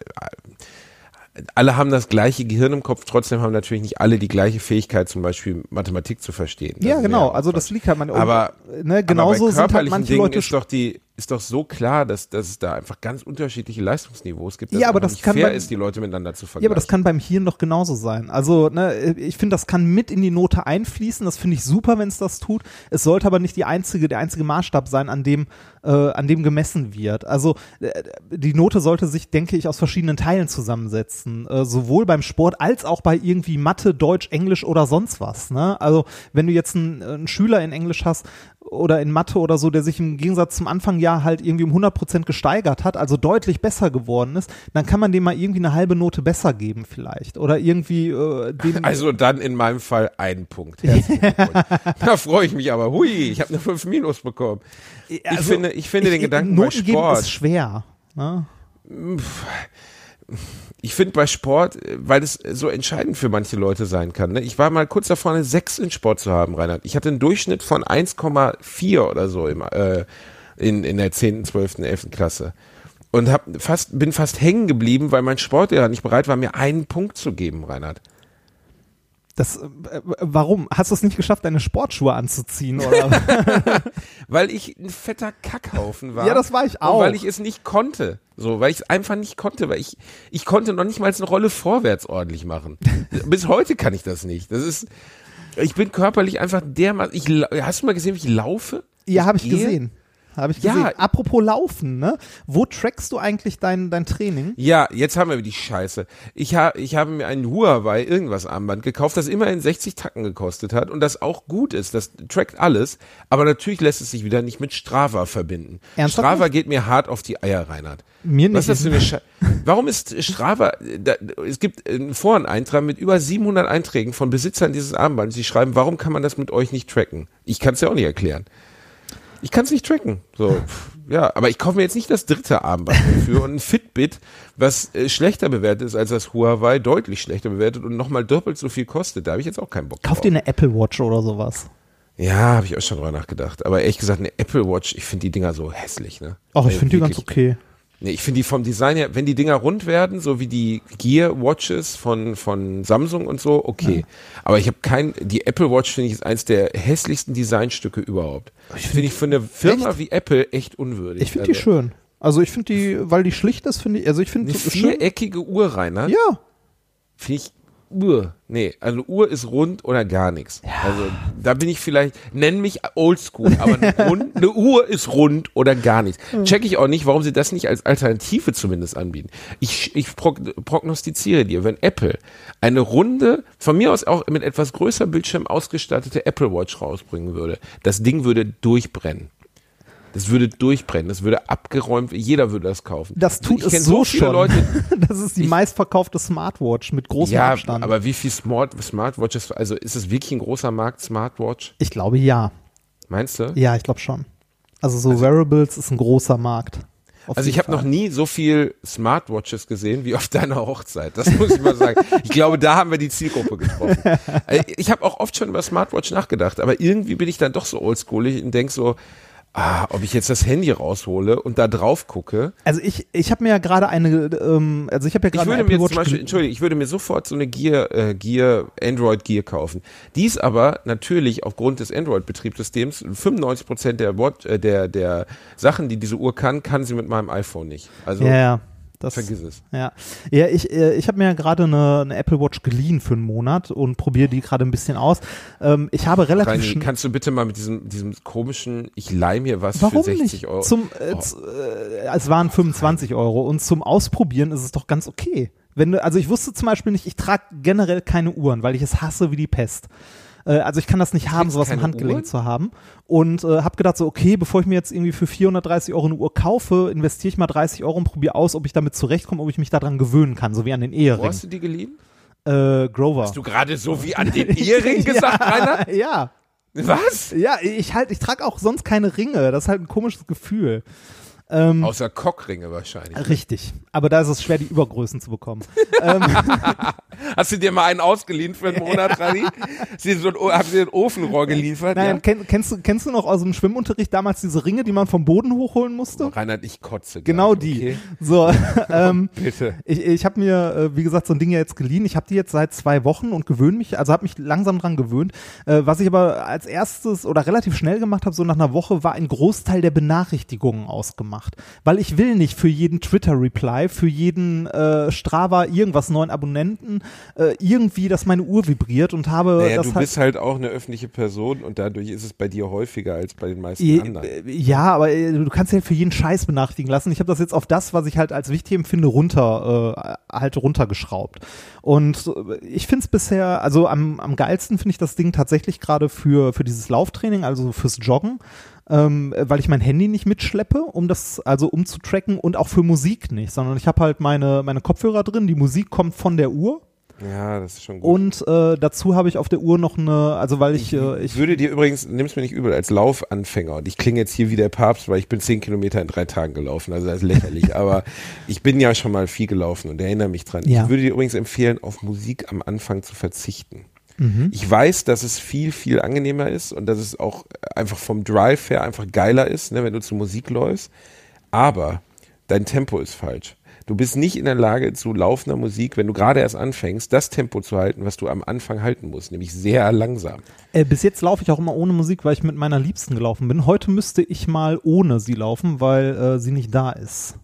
alle haben das gleiche Gehirn im Kopf, trotzdem haben natürlich nicht alle die gleiche Fähigkeit, zum Beispiel Mathematik zu verstehen. Das Ja, genau. Also das liegt halt man Aber, ne, genauso aber bei sind halt körperlichen manche Dingen Leute ist doch die ist doch so klar, dass, dass es da einfach ganz unterschiedliche Leistungsniveaus gibt. dass Ja, aber das nicht kann fair man- ist, die Leute miteinander zu vergleichen. Ja, aber das kann beim Hirn doch genauso sein. Also, ne, ich finde, das kann mit in die Note einfließen. Das finde ich super, wenn es das tut. Es sollte aber nicht die einzige, der einzige Maßstab sein, an dem, äh, an dem gemessen wird. Also, äh, die Note sollte sich, denke ich, aus verschiedenen Teilen zusammensetzen. Äh, sowohl beim Sport als auch bei irgendwie Mathe, Deutsch, Englisch oder sonst was. Ne? Also, wenn du jetzt einen, einen Schüler in Englisch hast, oder in Mathe oder so, der sich im Gegensatz zum Anfangjahr halt irgendwie um 100% gesteigert hat, also deutlich besser geworden ist, dann kann man dem mal irgendwie eine halbe Note besser geben vielleicht. Oder irgendwie äh, dem... <laughs> Also dann in meinem Fall einen Punkt. <laughs> Da freue ich mich aber. Hui, ich habe eine 5 Minus bekommen. Ich Also, finde, ich finde den ich- Gedanken bei Noten geben Sport. ist schwer. Ne? Ich finde bei Sport, äh, weil es so entscheidend für manche Leute sein kann. Ne? Ich war mal kurz davor, eine 6 in Sport zu haben, Reinhard. Ich hatte einen Durchschnitt von 1,4 oder so im, äh, in, in der 10., 12., 11. Klasse. Und hab fast, bin fast hängen geblieben, weil mein Sportlehrer nicht bereit war, mir einen Punkt zu geben, Reinhard. Das, äh, warum? Hast du es nicht geschafft, deine Sportschuhe anzuziehen? Oder? <laughs> Weil ich ein fetter Kackhaufen war. Ja, das war ich auch. weil ich es nicht konnte. So, weil ich es einfach nicht konnte, weil ich, ich konnte noch nicht mal eine Rolle vorwärts ordentlich machen. <laughs> Bis heute kann ich das nicht. Das ist, ich bin körperlich einfach dermaßen, ich, hast du mal gesehen, wie ich laufe? ja, habe ich gehe? gesehen. Habe ich Ja. gesehen. Apropos Laufen, ne? Wo trackst du eigentlich dein, dein Training? Ja, jetzt haben wir die Scheiße. Ich, ha, ich habe mir ein Huawei irgendwas Armband gekauft, das immerhin 60 Tacken gekostet hat und das auch gut ist. Das trackt alles, aber natürlich lässt es sich wieder nicht mit Strava verbinden. Ernsthaft Strava nicht? geht mir hart auf die Eier, Reinhard. Mir nicht. Was ist das für eine Sche Warum ist Strava, da, es gibt einen Foreneintrag mit über 700 Einträgen von Besitzern dieses Armbands, die schreiben, warum kann man das mit euch nicht tracken? Ich kann es ja auch nicht erklären. Ich kann es nicht tracken. So, ja, aber ich kaufe mir jetzt nicht das dritte Armband dafür und ein Fitbit, was äh, schlechter bewertet ist als das Huawei, deutlich schlechter bewertet und nochmal doppelt so viel kostet. Da habe ich jetzt auch keinen Bock Kauf drauf. dir eine Apple Watch oder sowas. Ja, habe ich auch schon drüber nachgedacht. Aber ehrlich gesagt, eine Apple Watch, ich finde die Dinger so hässlich, ne? Ach, ich Also finde die ganz okay. Nee, ich finde die vom Design her, wenn die Dinger rund werden, so wie die Gear Watches von, von Samsung und so, okay. Aber ich habe kein, die Apple Watch finde ich ist eins der hässlichsten Designstücke überhaupt. Ich finde ich für eine Firma Echt? wie Apple echt unwürdig. Ich finde die Also, schön. Also ich finde die, weil die schlicht ist, finde ich, also ich finde schön. viereckige Uhr rein, ne? Ja, Finde ich Uhr. Nee, also Uhr ist rund oder gar nichts. Also da bin ich vielleicht, nenn mich oldschool, aber eine, <laughs> rund, eine Uhr ist rund oder gar nichts. Check ich auch nicht, warum sie das nicht als Alternative zumindest anbieten. Ich, ich prog prognostiziere dir, wenn Apple eine runde, von mir aus auch mit etwas größer Bildschirm ausgestattete Apple Watch rausbringen würde, das Ding würde durchbrennen. Das würde durchbrennen, das würde abgeräumt, jeder würde das kaufen. das tut ich es so, viele schon. Leute, <laughs> das ist die meistverkaufte Smartwatch mit großem ja, Abstand. aber wie viel Smart, Smartwatches, also ist es wirklich ein großer Markt, Smartwatch? ich glaube ja. Meinst du? Ja, ich glaube schon. Also so Wearables ist ein großer Markt. Also ich habe noch nie so viel Smartwatches gesehen wie auf <laughs> deiner Hochzeit. Das muss ich mal sagen. Ich glaube, da haben wir die Zielgruppe getroffen. <laughs> Äh, Ich habe auch oft schon über Smartwatch nachgedacht, aber irgendwie bin ich dann doch so oldschoolig und denk so, ah, ob ich jetzt das Handy raushole und da drauf gucke. Also ich, ich habe mir ja gerade eine, ähm, also ich habe ja gerade würde eine mir Apple zum Watch Beispiel, entschuldige, ich würde mir sofort so eine Gear, äh, Gear, Android Gear kaufen. Dies aber natürlich aufgrund des Android-Betriebssystems, 95 Prozent der, Watch, äh, der, der Sachen, die diese Uhr kann, kann sie mit meinem iPhone nicht. Also Ja, ja. Das, vergiss es. Ja, ja ich, äh, ich habe mir ja gerade eine, eine Apple Watch geliehen für einen Monat und probiere die gerade ein bisschen aus. Ähm, ich habe relativ Reini, kannst du bitte mal mit diesem, diesem komischen, ich leih mir was Warum für 60 nicht? Euro. Zum, äh, Oh. äh, es waren 25 Euro und zum Ausprobieren ist es doch ganz okay. Wenn du, also ich wusste zum Beispiel nicht, ich trage generell keine Uhren, weil ich es hasse wie die Pest. Äh, also ich kann das nicht haben, sowas im Handgelenk Uhren? zu haben. Und äh, habe gedacht so, okay, bevor ich mir jetzt irgendwie für 430 Euro eine Uhr kaufe, investiere ich mal 30 Euro und probiere aus, ob ich damit zurechtkomme, ob ich mich daran gewöhnen kann, so wie an den Wo Ehering. hast du die geliehen? Äh, Grover. Hast du gerade so wie <laughs> an den Ehering gesagt, Rainer? ja, Was? ja, ich halt, ich trage auch sonst keine Ringe. Das ist halt ein komisches Gefühl. Ähm, Außer Cockringe wahrscheinlich. Richtig, aber da ist es schwer, die Übergrößen zu bekommen. <laughs> Hast du dir mal einen ausgeliehen für einen Monat, Rani? Hast du dir so ein, haben sie ein Ofenrohr geliefert? Nein, ja? kenn, kennst, du, kennst du noch aus dem Schwimmunterricht damals diese Ringe, die man vom Boden hochholen musste? Reinhard, ich kotze. Genau gleich, die. Okay? So, <laughs> ähm, Bitte. ich, ich habe mir, äh, wie gesagt, so ein Ding ja jetzt geliehen. Ich habe die jetzt seit zwei Wochen und gewöhne mich, also habe mich langsam dran gewöhnt. Äh, was ich aber als erstes oder relativ schnell gemacht habe, so nach einer Woche, war ein Großteil der Benachrichtigungen ausgemacht. Weil ich will nicht für jeden Twitter-Reply, für jeden äh, Strava irgendwas neuen Abonnenten, äh, irgendwie, dass meine Uhr vibriert und habe Naja, das du halt, bist halt auch eine öffentliche Person und dadurch ist es bei dir häufiger als bei den meisten Je- anderen. äh, Ja, aber äh, du kannst ja für jeden Scheiß benachrichtigen lassen. Ich habe das jetzt auf das, was ich halt als wichtig empfinde, runter, äh, halt runtergeschraubt. Und äh, ich finde es bisher, also am, am geilsten finde ich das Ding tatsächlich gerade für, für dieses Lauftraining, also fürs Joggen. Ähm, weil ich mein Handy nicht mitschleppe, um das also umzutracken und auch für Musik nicht, sondern ich habe halt meine, meine Kopfhörer drin, die Musik kommt von der Uhr Ja, das ist schon gut. und äh, dazu habe ich auf der Uhr noch eine, also weil ich, äh, Ich würde dir übrigens, nimm's mir nicht übel, als Laufanfänger, und ich klinge jetzt hier wie der Papst, weil ich bin zehn Kilometer in drei Tagen gelaufen, also das ist lächerlich, <laughs> aber ich bin ja schon mal viel gelaufen und erinnere mich dran. Ja. Ich würde dir übrigens empfehlen, auf Musik am Anfang zu verzichten. Mhm. Ich weiß, dass es viel, viel angenehmer ist und dass es auch einfach vom Drive her einfach geiler ist, ne, wenn du zu Musik läufst, aber dein Tempo ist falsch. Du bist nicht in der Lage, zu laufender Musik, wenn du gerade erst anfängst, das Tempo zu halten, was du am Anfang halten musst, nämlich sehr langsam. Äh, bis jetzt laufe ich auch immer ohne Musik, weil ich mit meiner Liebsten gelaufen bin. Heute müsste ich mal ohne sie laufen, weil äh, sie nicht da ist.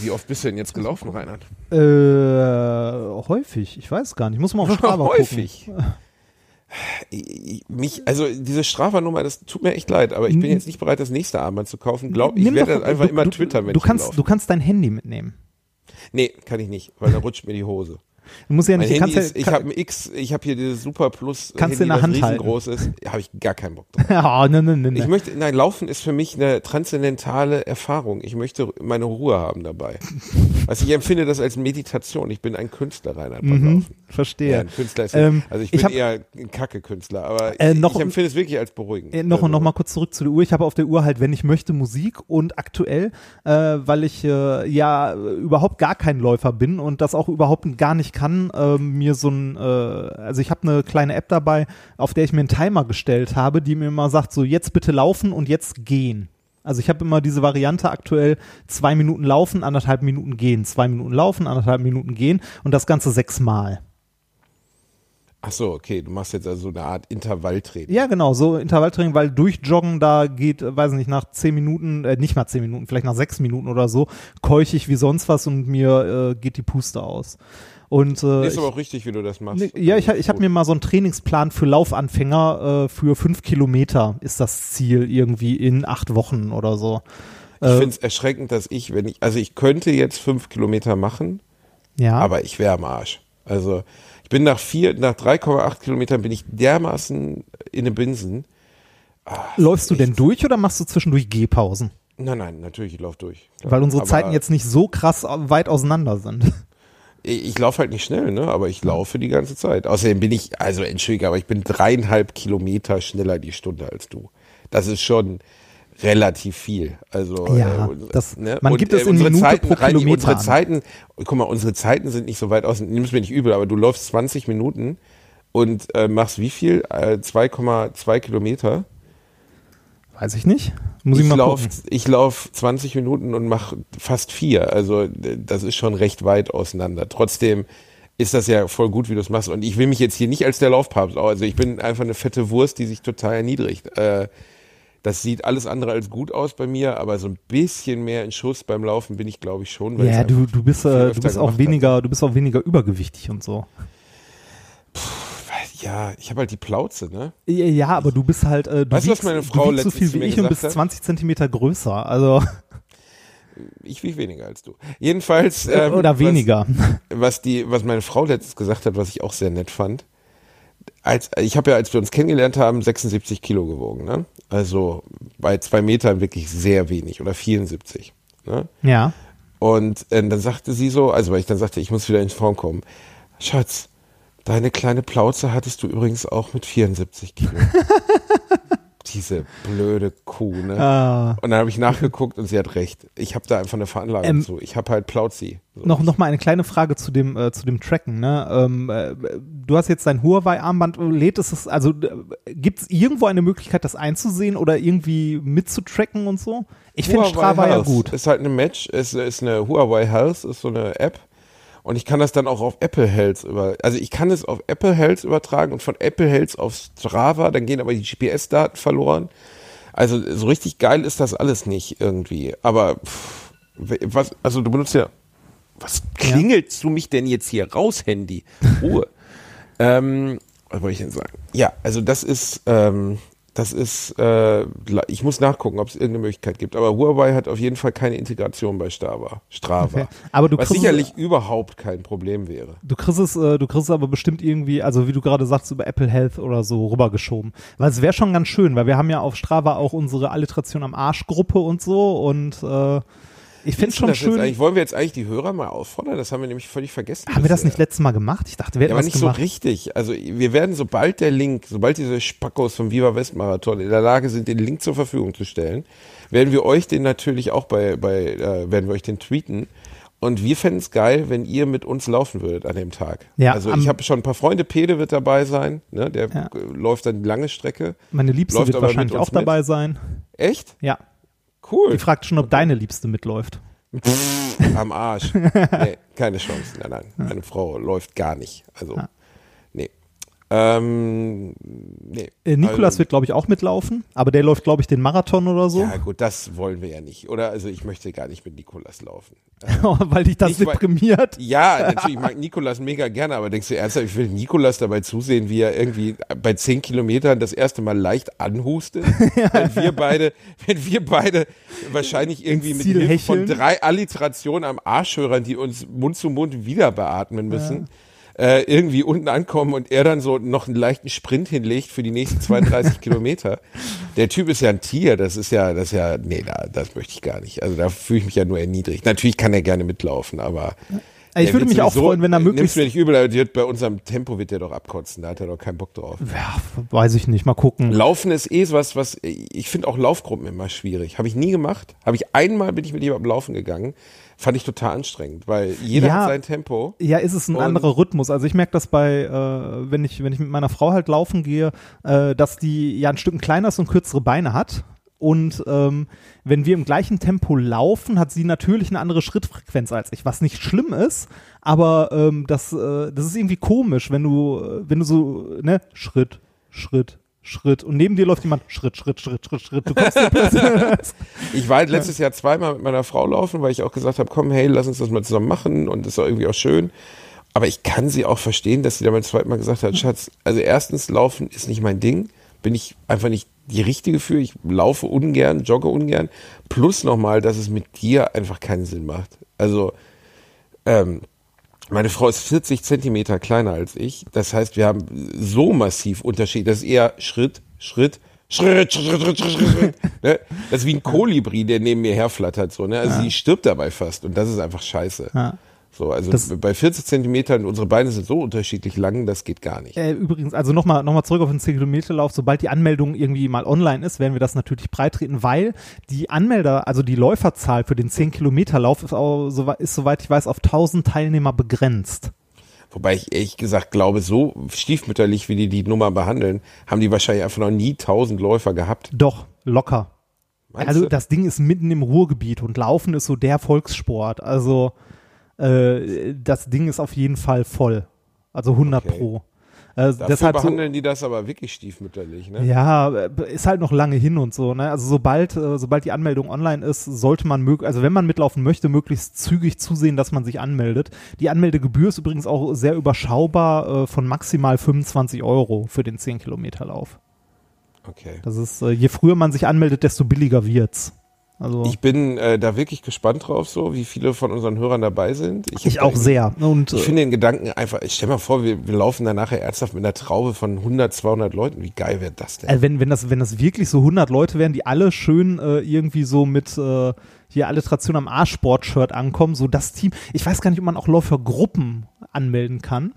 Wie oft bist du denn jetzt gelaufen, Reinhard? Äh, häufig. Ich weiß gar nicht. Ich muss mal auf <laughs> Strava Häufig. Ich- Mich, also diese Strava-Nummer, das tut mir echt leid, aber ich bin jetzt nicht bereit, das nächste Armband zu kaufen. Glaub, ich Nimm werde doch- einfach du, immer du, twittern, wenn du kannst. Du kannst dein Handy mitnehmen. Nee, kann ich nicht, weil da rutscht mir die Hose. Du musst ja nicht, kannst ist, ich ja, habe ein X, ich habe hier dieses Super Plus Kannst Handy, in der Hand halten. riesengroß ist. Habe ich gar keinen Bock <laughs> drauf. ja, ne, ne, ne, Ich möchte, nein, Laufen ist für mich eine transzendentale Erfahrung. Ich möchte meine Ruhe haben dabei. <laughs> Also ich empfinde das als Meditation. Ich bin ein Künstler, Reinhard, beim Mhm, Laufen. verstehe. Ja, ein Künstler ist, Ähm, also ich ich bin hab- eher ein Kacke-Künstler, aber Äh, ich, noch- ich empfinde es wirklich als beruhigend. Äh, noch, Also, noch mal kurz zurück zu der Uhr. Ich habe auf der Uhr halt, wenn ich möchte, Musik und aktuell, äh, weil ich äh, ja überhaupt gar kein Läufer bin und das auch überhaupt gar nicht ich kann äh, mir so ein, äh, also ich habe eine kleine App dabei, auf der ich mir einen Timer gestellt habe, die mir immer sagt, so jetzt bitte laufen und jetzt gehen. Also ich habe immer diese Variante aktuell, zwei Minuten laufen, anderthalb Minuten gehen, zwei Minuten laufen, anderthalb Minuten gehen und das Ganze sechsmal. Ach so, okay, du machst jetzt also eine Art Intervalltraining. Ja, genau, so Intervalltraining, weil durchjoggen, da geht, äh, weiß nicht, nach zehn Minuten, äh, nicht mal zehn Minuten, vielleicht nach sechs Minuten oder so, keuche ich wie sonst was und mir äh, geht die Puste aus. Und, äh, ist ich, aber auch richtig, wie du das machst. Nee, ja, ich, ich habe mir mal so einen Trainingsplan für Laufanfänger äh, für fünf Kilometer ist das Ziel irgendwie in acht Wochen oder so. Ich finde es erschreckend, dass ich, wenn ich, also ich könnte jetzt fünf Kilometer machen, Ja. aber ich wäre am Arsch. Also ich bin nach vier, nach 3,8 Kilometern bin ich dermaßen in den Binsen. Läufst du denn durch oder machst du zwischendurch Gehpausen? Nein, nein, natürlich, ich laufe durch. Weil unsere Aber Zeiten jetzt nicht so krass weit auseinander sind. Ich, ich laufe halt nicht schnell, ne? Aber ich laufe die ganze Zeit. Außerdem bin ich, also entschuldige, aber ich bin dreieinhalb Kilometer schneller die Stunde als du. Das ist schon relativ viel. Also Ja, äh, das- man gibt es in unsere Minute Zeiten, pro Reini, Kilometer Unsere an. Zeiten, guck mal, unsere Zeiten sind nicht so weit aus. Nimm's mir nicht übel, aber du läufst 20 Minuten und äh, machst wie viel? Äh, 2,2 Kilometer. Weiß ich nicht. Muss ich, ich mal laufe gucken. ich lauf 20 Minuten und mache fast vier. Also das ist schon recht weit auseinander. Trotzdem ist das ja voll gut, wie du es machst. Und ich will mich jetzt hier nicht als der Laufpapst. Also ich bin einfach eine fette Wurst, die sich total erniedrigt. Äh, das sieht alles andere als gut aus bei mir, aber so ein bisschen mehr in Schuss beim Laufen bin ich, glaube ich, schon. Ja, du, du bist, äh, du bist auch weniger, du bist auch weniger übergewichtig und so. Ja, ich habe halt die Plauze, ne? Ja, aber du bist halt, äh, du Weißt du, was wiegst, meine Frau du wiegst so viel wie ich und bist hat? 20 Zentimeter größer. Also Ich wiege weniger als du. Jedenfalls. Ähm, oder was- weniger. was die, was meine Frau letztens gesagt hat, was ich auch sehr nett fand. Als, ich habe ja, als wir uns kennengelernt haben, 76 Kilo gewogen, ne? Also bei zwei Metern wirklich sehr wenig oder 74. Ne? Ja. Und äh, dann sagte sie so, also weil ich dann sagte, ich muss wieder in Form kommen. Schatz, deine kleine Plauze hattest du übrigens auch mit 74 Kilo. <laughs> Diese blöde Kuh, ne? Ah. Und dann habe ich nachgeguckt und sie hat recht. Ich habe da einfach eine Veranlagung Ähm, zu. Ich habe halt Plauzi. So. Noch, noch mal eine kleine Frage zu dem, äh, zu dem Tracken. Ne? Ähm, äh, du hast jetzt dein Huawei-Armband, lädt es, es- also äh, gibt es irgendwo eine Möglichkeit, das einzusehen oder irgendwie mitzutracken und so? Ich finde Strava ja Health gut. Ist halt eine Match, ist, ist eine Huawei Health, ist so eine App. Und ich kann das dann auch auf Apple Health über, also ich kann es auf Apple Health übertragen und von Apple Health auf Strava, dann gehen aber die GPS-Daten verloren. Also so richtig geil ist das alles nicht irgendwie. Aber pff, was, also du benutzt ja, was klingelst du mich denn jetzt hier raus, Handy? Ruhe. <laughs> ähm, was wollte ich denn sagen? Ja, also das ist, ähm, das ist, äh, ich muss nachgucken, ob es irgendeine Möglichkeit gibt. Aber Huawei hat auf jeden Fall keine Integration bei Strava. Strava. <laughs> Aber du was kriegst- sicherlich überhaupt kein Problem wäre. Du kriegst es, äh, du kriegst es aber bestimmt irgendwie, also wie du gerade sagst, über Apple Health oder so rübergeschoben. Weil es wäre schon ganz schön, weil wir haben ja auf Strava auch unsere Alliteration am Arsch-Gruppe und so und äh, ich finde du schon schön. Wollen wir jetzt eigentlich die Hörer mal auffordern? Das haben wir nämlich völlig vergessen. Haben wir das bisher. nicht letztes Mal gemacht? Ich dachte, wir hätten Ja, aber das nicht gemacht. so richtig. Also wir werden, sobald der Link, sobald diese Spackos vom Viva West Marathon in der Lage sind, den Link zur Verfügung zu stellen, werden wir euch den natürlich auch bei, bei äh, werden wir euch den tweeten. Und wir fänden es geil, wenn ihr mit uns laufen würdet an dem Tag. Ja, also ich habe schon ein paar Freunde, Pede wird dabei sein, ne? der Ja. läuft dann die lange Strecke. Meine Liebste wird mit wahrscheinlich auch dabei sein. Echt? Ja. Cool. Die fragt schon, ob deine Liebste mitläuft. Am Arsch. <laughs> Nee, keine Chance. Nein, nein. Meine Frau läuft gar nicht. Also, nee. Ähm, nee. Äh, Nikolas also, wird, glaube ich, auch mitlaufen, aber der läuft, glaube ich, den Marathon oder so, Ja, gut, das wollen wir ja nicht. Oder? Also, ich möchte gar nicht mit Nikolas laufen. <laughs> weil dich das Nicht, weil- deprimiert. Ja, <laughs> natürlich, ich mag Nikolas mega gerne, aber denkst du ernsthaft, ich will Nikolas dabei zusehen, wie er irgendwie bei zehn Kilometern das erste Mal leicht anhustet? <laughs> Wenn wir beide, wenn wir beide wahrscheinlich irgendwie mit Hilfe von drei Alliterationen am Arsch hören, die uns Mund zu Mund wieder beatmen müssen. Äh, irgendwie unten ankommen und er dann so noch einen leichten Sprint hinlegt für die nächsten 32 <laughs> Kilometer. Der Typ ist ja ein Tier, das ist ja, das ist ja, nee, da, das möchte ich gar nicht. Also da fühle ich mich ja nur erniedrigt. Natürlich kann er gerne mitlaufen, aber Ich Der würde mich auch freuen, wenn er möglichst. mir nicht übel, wird bei unserem Tempo wird der doch abkotzen. Da hat er doch keinen Bock drauf. Ja, weiß ich nicht, mal gucken. Laufen ist eh was, was ich finde auch Laufgruppen immer schwierig. Habe ich nie gemacht. Habe ich einmal bin ich mit jemandem laufen gegangen. Fand ich total anstrengend, weil jeder Ja. hat sein Tempo. Ja, ist es ein anderer Rhythmus. Also ich merke das bei, äh, wenn ich, wenn ich mit meiner Frau halt laufen gehe, äh, dass die ja ein Stück kleiner ist und kürzere Beine hat. Und ähm, wenn wir im gleichen Tempo laufen, hat sie natürlich eine andere Schrittfrequenz als ich, was nicht schlimm ist, aber ähm, das, äh, das ist irgendwie komisch, wenn du, äh, wenn du so, ne, Schritt, Schritt, Schritt und neben dir läuft jemand Schritt, Schritt, Schritt, Schritt, Schritt. Du kommst <laughs> Ich war letztes Jahr zweimal mit meiner Frau laufen, weil ich auch gesagt habe, komm, hey, lass uns das mal zusammen machen und das ist auch irgendwie auch schön. Aber ich kann sie auch verstehen, dass sie da beim zweiten Mal gesagt hat, Schatz, also erstens, laufen ist nicht mein Ding, bin ich einfach nicht die richtige für. Ich laufe ungern, jogge ungern. Plus nochmal, dass es mit dir einfach keinen Sinn macht. Also, ähm, meine Frau ist 40 Zentimeter kleiner als ich. Das heißt, wir haben so massiv Unterschied. Das ist eher Schritt, Schritt, Schritt, Schritt, Schritt, Schritt, Schritt, Schritt. <laughs> Ne? Das ist wie ein Kolibri, der neben mir herflattert. So, ne? Also sie stirbt dabei fast. Und das ist einfach scheiße. Ja. So, also Das- bei 40 Zentimetern, unsere Beine sind so unterschiedlich lang, das geht gar nicht. Äh, übrigens, also nochmal noch mal zurück auf den 10-Kilometer-Lauf. Sobald die Anmeldung irgendwie mal online ist, werden wir das natürlich breitreten, weil die Anmelder, also die Läuferzahl für den 10-Kilometer-Lauf ist, auch, ist, soweit ich weiß, auf 1000 Teilnehmer begrenzt. Wobei ich ehrlich gesagt glaube, so stiefmütterlich, wie die die Nummer behandeln, haben die wahrscheinlich einfach noch nie 1000 Läufer gehabt. Doch, locker. Meinst also du? das Ding ist mitten im Ruhrgebiet und Laufen ist so der Volkssport. Also äh, das Ding ist auf jeden Fall voll. Also 100 Okay. pro. Äh, Dafür deshalb so, behandeln die das aber wirklich stiefmütterlich. Ne? Ja, äh, ist halt noch lange hin und so. Ne? Also sobald, äh, sobald die Anmeldung online ist, sollte man mög also wenn man mitlaufen möchte, möglichst zügig zusehen, dass man sich anmeldet. Die Anmeldegebühr ist übrigens auch sehr überschaubar äh, von maximal 25 Euro für den 10 Kilometer Lauf. Okay. Das ist, je früher man sich anmeldet, desto billiger wird's. Also Ich bin äh, da wirklich gespannt drauf, so wie viele von unseren Hörern dabei sind. ich hab auch da- sehr. Und Ich äh, finde den Gedanken einfach, ich stell mal vor, wir, wir laufen dann nachher ernsthaft mit einer Traube von 100, 200 Leuten. Wie geil wäre das denn? äh, wenn, wenn, das, wenn das wirklich so 100 Leute wären, die alle schön äh, irgendwie so mit äh, hier Alliteration am A-Sport-Shirt ankommen, so das Team. Ich weiß gar nicht, ob man auch Läufergruppen anmelden kann.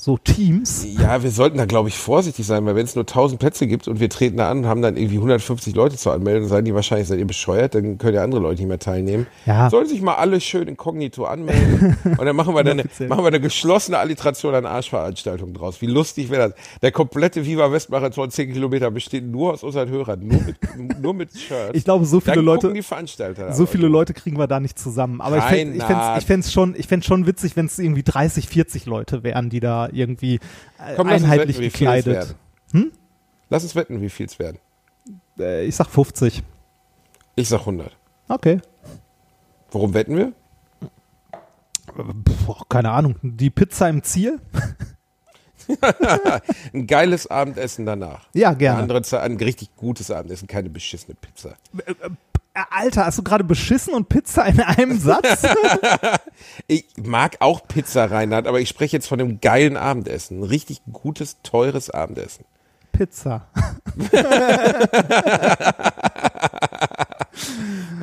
So Teams. Ja, wir sollten da, glaube ich, vorsichtig sein, weil wenn es nur 1000 Plätze gibt und wir treten da an und haben dann irgendwie 150 Leute zur Anmeldung, sagen die wahrscheinlich, seid ihr bescheuert, dann können ja andere Leute nicht mehr teilnehmen. Ja. Sollen sich mal alle schön inkognito anmelden und dann machen wir dann <laughs> eine, machen wir eine geschlossene Alliteration an Arschveranstaltung draus. Wie lustig wäre das? Der komplette Viva Westmarathon 10 Kilometer besteht nur aus unseren Hörern, nur mit, <laughs> nur mit Shirts. Ich glaube, so viele dann Leute, die Veranstalter. so viele. Leute kriegen wir da nicht zusammen. Aber ich fände ich fänd's, Reinhard. ich fänd's schon, ich fänd's schon witzig, wenn es irgendwie 30, 40 Leute wären, die da irgendwie äh, Komm, einheitlich wetten, gekleidet. werden. Lass uns wetten, wie viel es werden. Äh, ich sag 50. Ich sag 100. Okay. Worum wetten wir? Boah, keine Ahnung. Die Pizza im Ziel? <laughs> Ein geiles Abendessen danach. Ja, Eine gerne. andere Zeit, ein richtig gutes Abendessen, keine beschissene Pizza. Äh, Alter, hast du gerade beschissen und Pizza in einem Satz? <laughs> Ich mag auch Pizza, Reinhard, aber ich spreche jetzt von einem geilen Abendessen. Ein richtig gutes, teures Abendessen. Pizza. <laughs>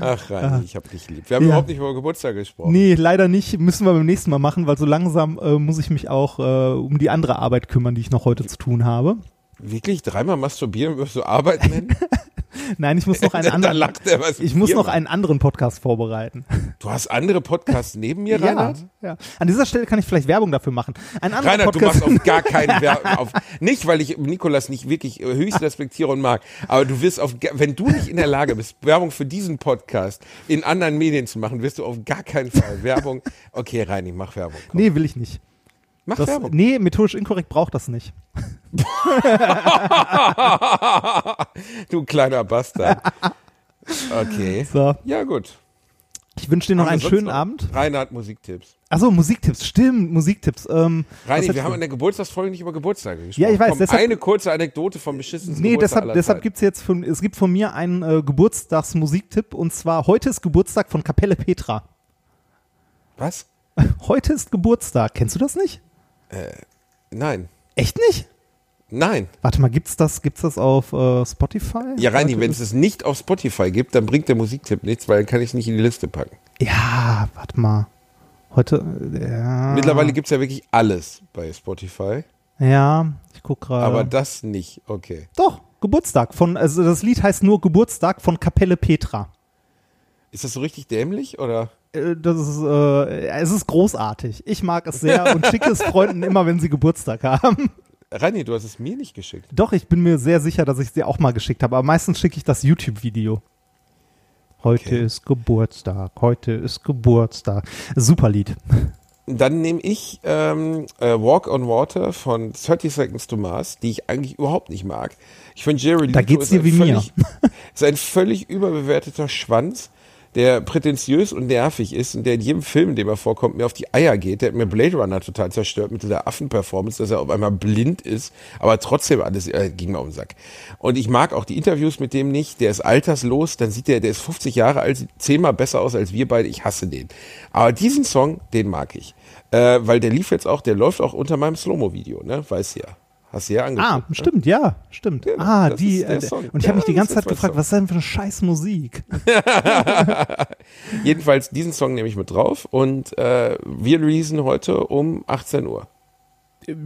Ach, Reinhard, ich hab dich lieb. Wir haben Ja. überhaupt nicht über Geburtstag gesprochen. Nee, leider nicht. Müssen wir beim nächsten Mal machen, weil so langsam äh, muss ich mich auch äh, um die andere Arbeit kümmern, die ich noch heute zu tun habe. Wirklich? Dreimal masturbieren wirst du Arbeit nennen? <laughs> Nein, ich muss noch <laughs> einen anderen. er, Ich muss noch machen. einen anderen Podcast vorbereiten. Du hast andere Podcasts neben mir, <laughs> Ja, Reinhard? ja. An dieser Stelle kann ich vielleicht Werbung dafür machen. Ein anderer Reinhard, du Podcast. machst auf gar keinen <laughs> Werbung. Nicht, weil ich Nikolas nicht wirklich äh, höchst respektiere und mag, aber du wirst auf, wenn du nicht in der Lage bist, Werbung für diesen Podcast in anderen Medien zu machen, wirst du auf gar keinen Fall Werbung. Okay, Reini, mach Werbung. Komm. nee, will ich nicht. Mach Das, Werbung. nee, methodisch inkorrekt braucht das nicht. <laughs> Du kleiner Bastard. Okay. So. Ja, gut. Ich wünsche dir noch Haben einen schönen noch? Abend. Reinhard, Musiktipps. Achso, Musiktipps, stimmt, Musiktipps. Ähm, hättest wir haben in der Geburtstagsfolge nicht über Geburtstage gesprochen. Ja, ich weiß, Komm, deshalb- eine kurze Anekdote vom beschissensten Nee, Geburtstag deshalb, deshalb Zeiten. gibt's jetzt von, es gibt von mir einen äh, Geburtstagsmusiktipp und zwar heute ist Geburtstag von Kapelle Petra. Was? <laughs> Heute ist Geburtstag. Kennst du das nicht? Nein. Echt nicht? Nein. Warte mal, gibt's das, gibt's das auf äh, Spotify? Ja, Reini, wenn es es nicht auf Spotify gibt, dann bringt der Musiktipp nichts, weil dann kann ich es nicht in die Liste packen. Ja, warte mal. Heute, äh, ja. Mittlerweile gibt's ja wirklich alles bei Spotify, Ja, ich guck gerade. aber das nicht. Okay. Doch, Geburtstag von, also das Lied heißt nur Geburtstag von Kapelle Petra. Ist das so richtig dämlich oder? Äh, Das ist, äh, es ist großartig. Ich mag es sehr und schicke es Freunden immer, wenn sie Geburtstag haben. Rani, du hast es mir nicht geschickt. Doch, ich bin mir sehr sicher, dass ich es dir auch mal geschickt habe, aber meistens schicke ich das YouTube-Video. Heute Okay. ist Geburtstag, heute ist Geburtstag. Super Lied. Dann nehme ich ähm, äh, Walk on Water von 30 Seconds to Mars, die ich eigentlich überhaupt nicht mag. Ich finde Jerry Da Leto geht's dir wie mir. ist ein völlig überbewerteter Schwanz, der prätentiös und nervig ist und der in jedem Film, in dem er vorkommt, mir auf die Eier geht. Der hat mir Blade Runner total zerstört mit dieser Affenperformance, dass er auf einmal blind ist, aber trotzdem alles äh, ging mir um den Sack. Und ich mag auch die Interviews mit dem nicht. Der ist alterslos, dann sieht der, der ist 50 Jahre alt, zehnmal besser aus als wir beide. Ich hasse den. Aber diesen Song, den mag ich. Äh, weil der lief jetzt auch, der läuft auch unter meinem Slow-Mo-Video, ne? Weißt du ja. Hast du ja angeguckt. Ah, ne? stimmt, ja, stimmt. Ja, ah, die. Äh, und ich habe mich die ganze Zeit gefragt, Song. was ist denn für eine scheiß Musik? <laughs> <laughs> Jedenfalls, diesen Song nehme ich mit drauf und äh, wir releasen heute um 18 Uhr.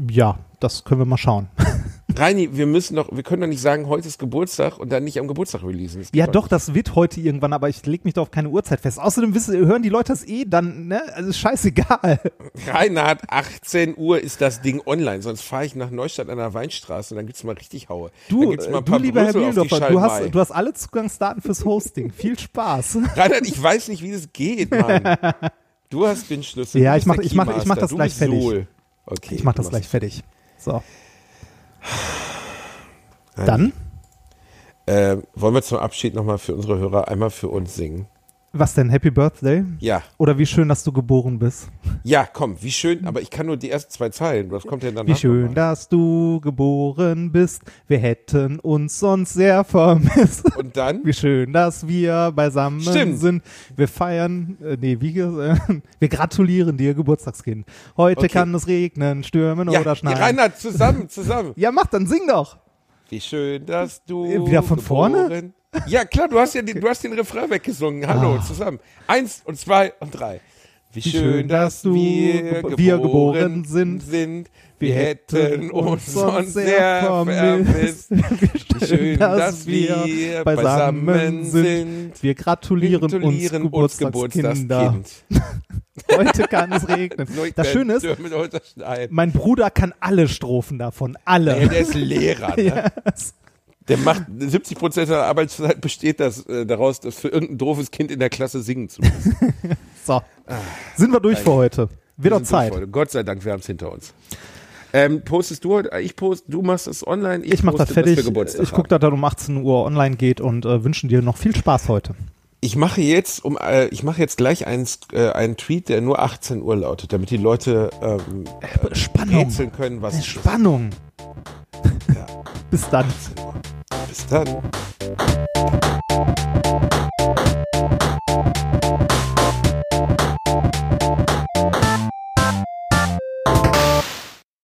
ja, das können wir mal schauen. <laughs> Reini, wir müssen doch, wir können doch nicht sagen, heute ist Geburtstag und dann nicht am Geburtstag releasen. Das Ja, doch nicht. das wird heute irgendwann, aber ich leg mich doch auf keine Uhrzeit fest. Außerdem wissen, hören die Leute das eh dann, ne? Also ist scheißegal. <laughs> Reinhard, 18 Uhr ist das Ding online, sonst fahre ich nach Neustadt an der Weinstraße und dann gibt's mal richtig Haue. Du, ein du lieber Herr auf die Bielendorfer, du hast, du hast alle Zugangsdaten fürs Hosting. Viel Spaß. <laughs> Reinhard, ich weiß nicht, wie das geht, Mann. <laughs> Du hast den Schlüssel. Ja, ich mach- ich mach- ich mach das du gleich fertig. Okay, Ich mach das gleich fertig. So. Dann, Äh, wollen wir zum Abschied nochmal für unsere Hörer einmal für uns singen? Was denn? Happy Birthday? Ja, Oder wie schön, dass du geboren bist. ja, komm, wie schön, aber ich kann nur die ersten zwei Zeilen. Was kommt denn danach? Wie schön, nochmal? dass du geboren bist. Wir hätten uns sonst sehr vermisst. Und dann? Wie schön, dass wir beisammen Stimmt. sind. Wir feiern, äh, nee, wie, äh, <laughs> wir gratulieren dir, Geburtstagskind. Heute Okay. kann es regnen, stürmen Ja, oder ja, schneien. Reinhard, zusammen, zusammen. <laughs> Ja, mach dann, sing doch. Wie schön, dass du. Äh, wieder von vorne? Geboren- Ja, klar, du hast ja den, du hast den Refrain weggesungen. Hallo, Ah. zusammen. Eins und zwei und drei. Wie, schön, dass du wir, wir geboren, geboren sind. sind. Wir hätten uns sonst sehr vermisst. <laughs> Wie schön, dass wir beisammen sind. Wir gratulieren, Gratulieren uns Geburtstagskinder. <laughs> Heute kann es regnen. <laughs> Das Schöne ist, mein Bruder kann alle Strophen davon. Alle. Ey, der ist Lehrer, ne? Yes. Der macht 70 Prozent seiner Arbeitszeit besteht das äh, daraus, das für irgendein doofes Kind in der Klasse singen zu müssen. <laughs> So. Sind wir durch für heute. Wird Wir Zeit. Gott sei Dank, wir haben es hinter uns. Ähm, postest du heute? Ich post, du machst es online. Ich mach das fertig. Ich gucke, dass das um 18 Uhr online geht und äh, wünschen dir noch viel Spaß heute. Ich mache jetzt um, äh, ich mache jetzt gleich einen, äh, einen Tweet, der nur 18 Uhr lautet, damit die Leute ähm, Spannung. rätseln können, was Spannung. Ja. <laughs> Bis dann. Bis dann.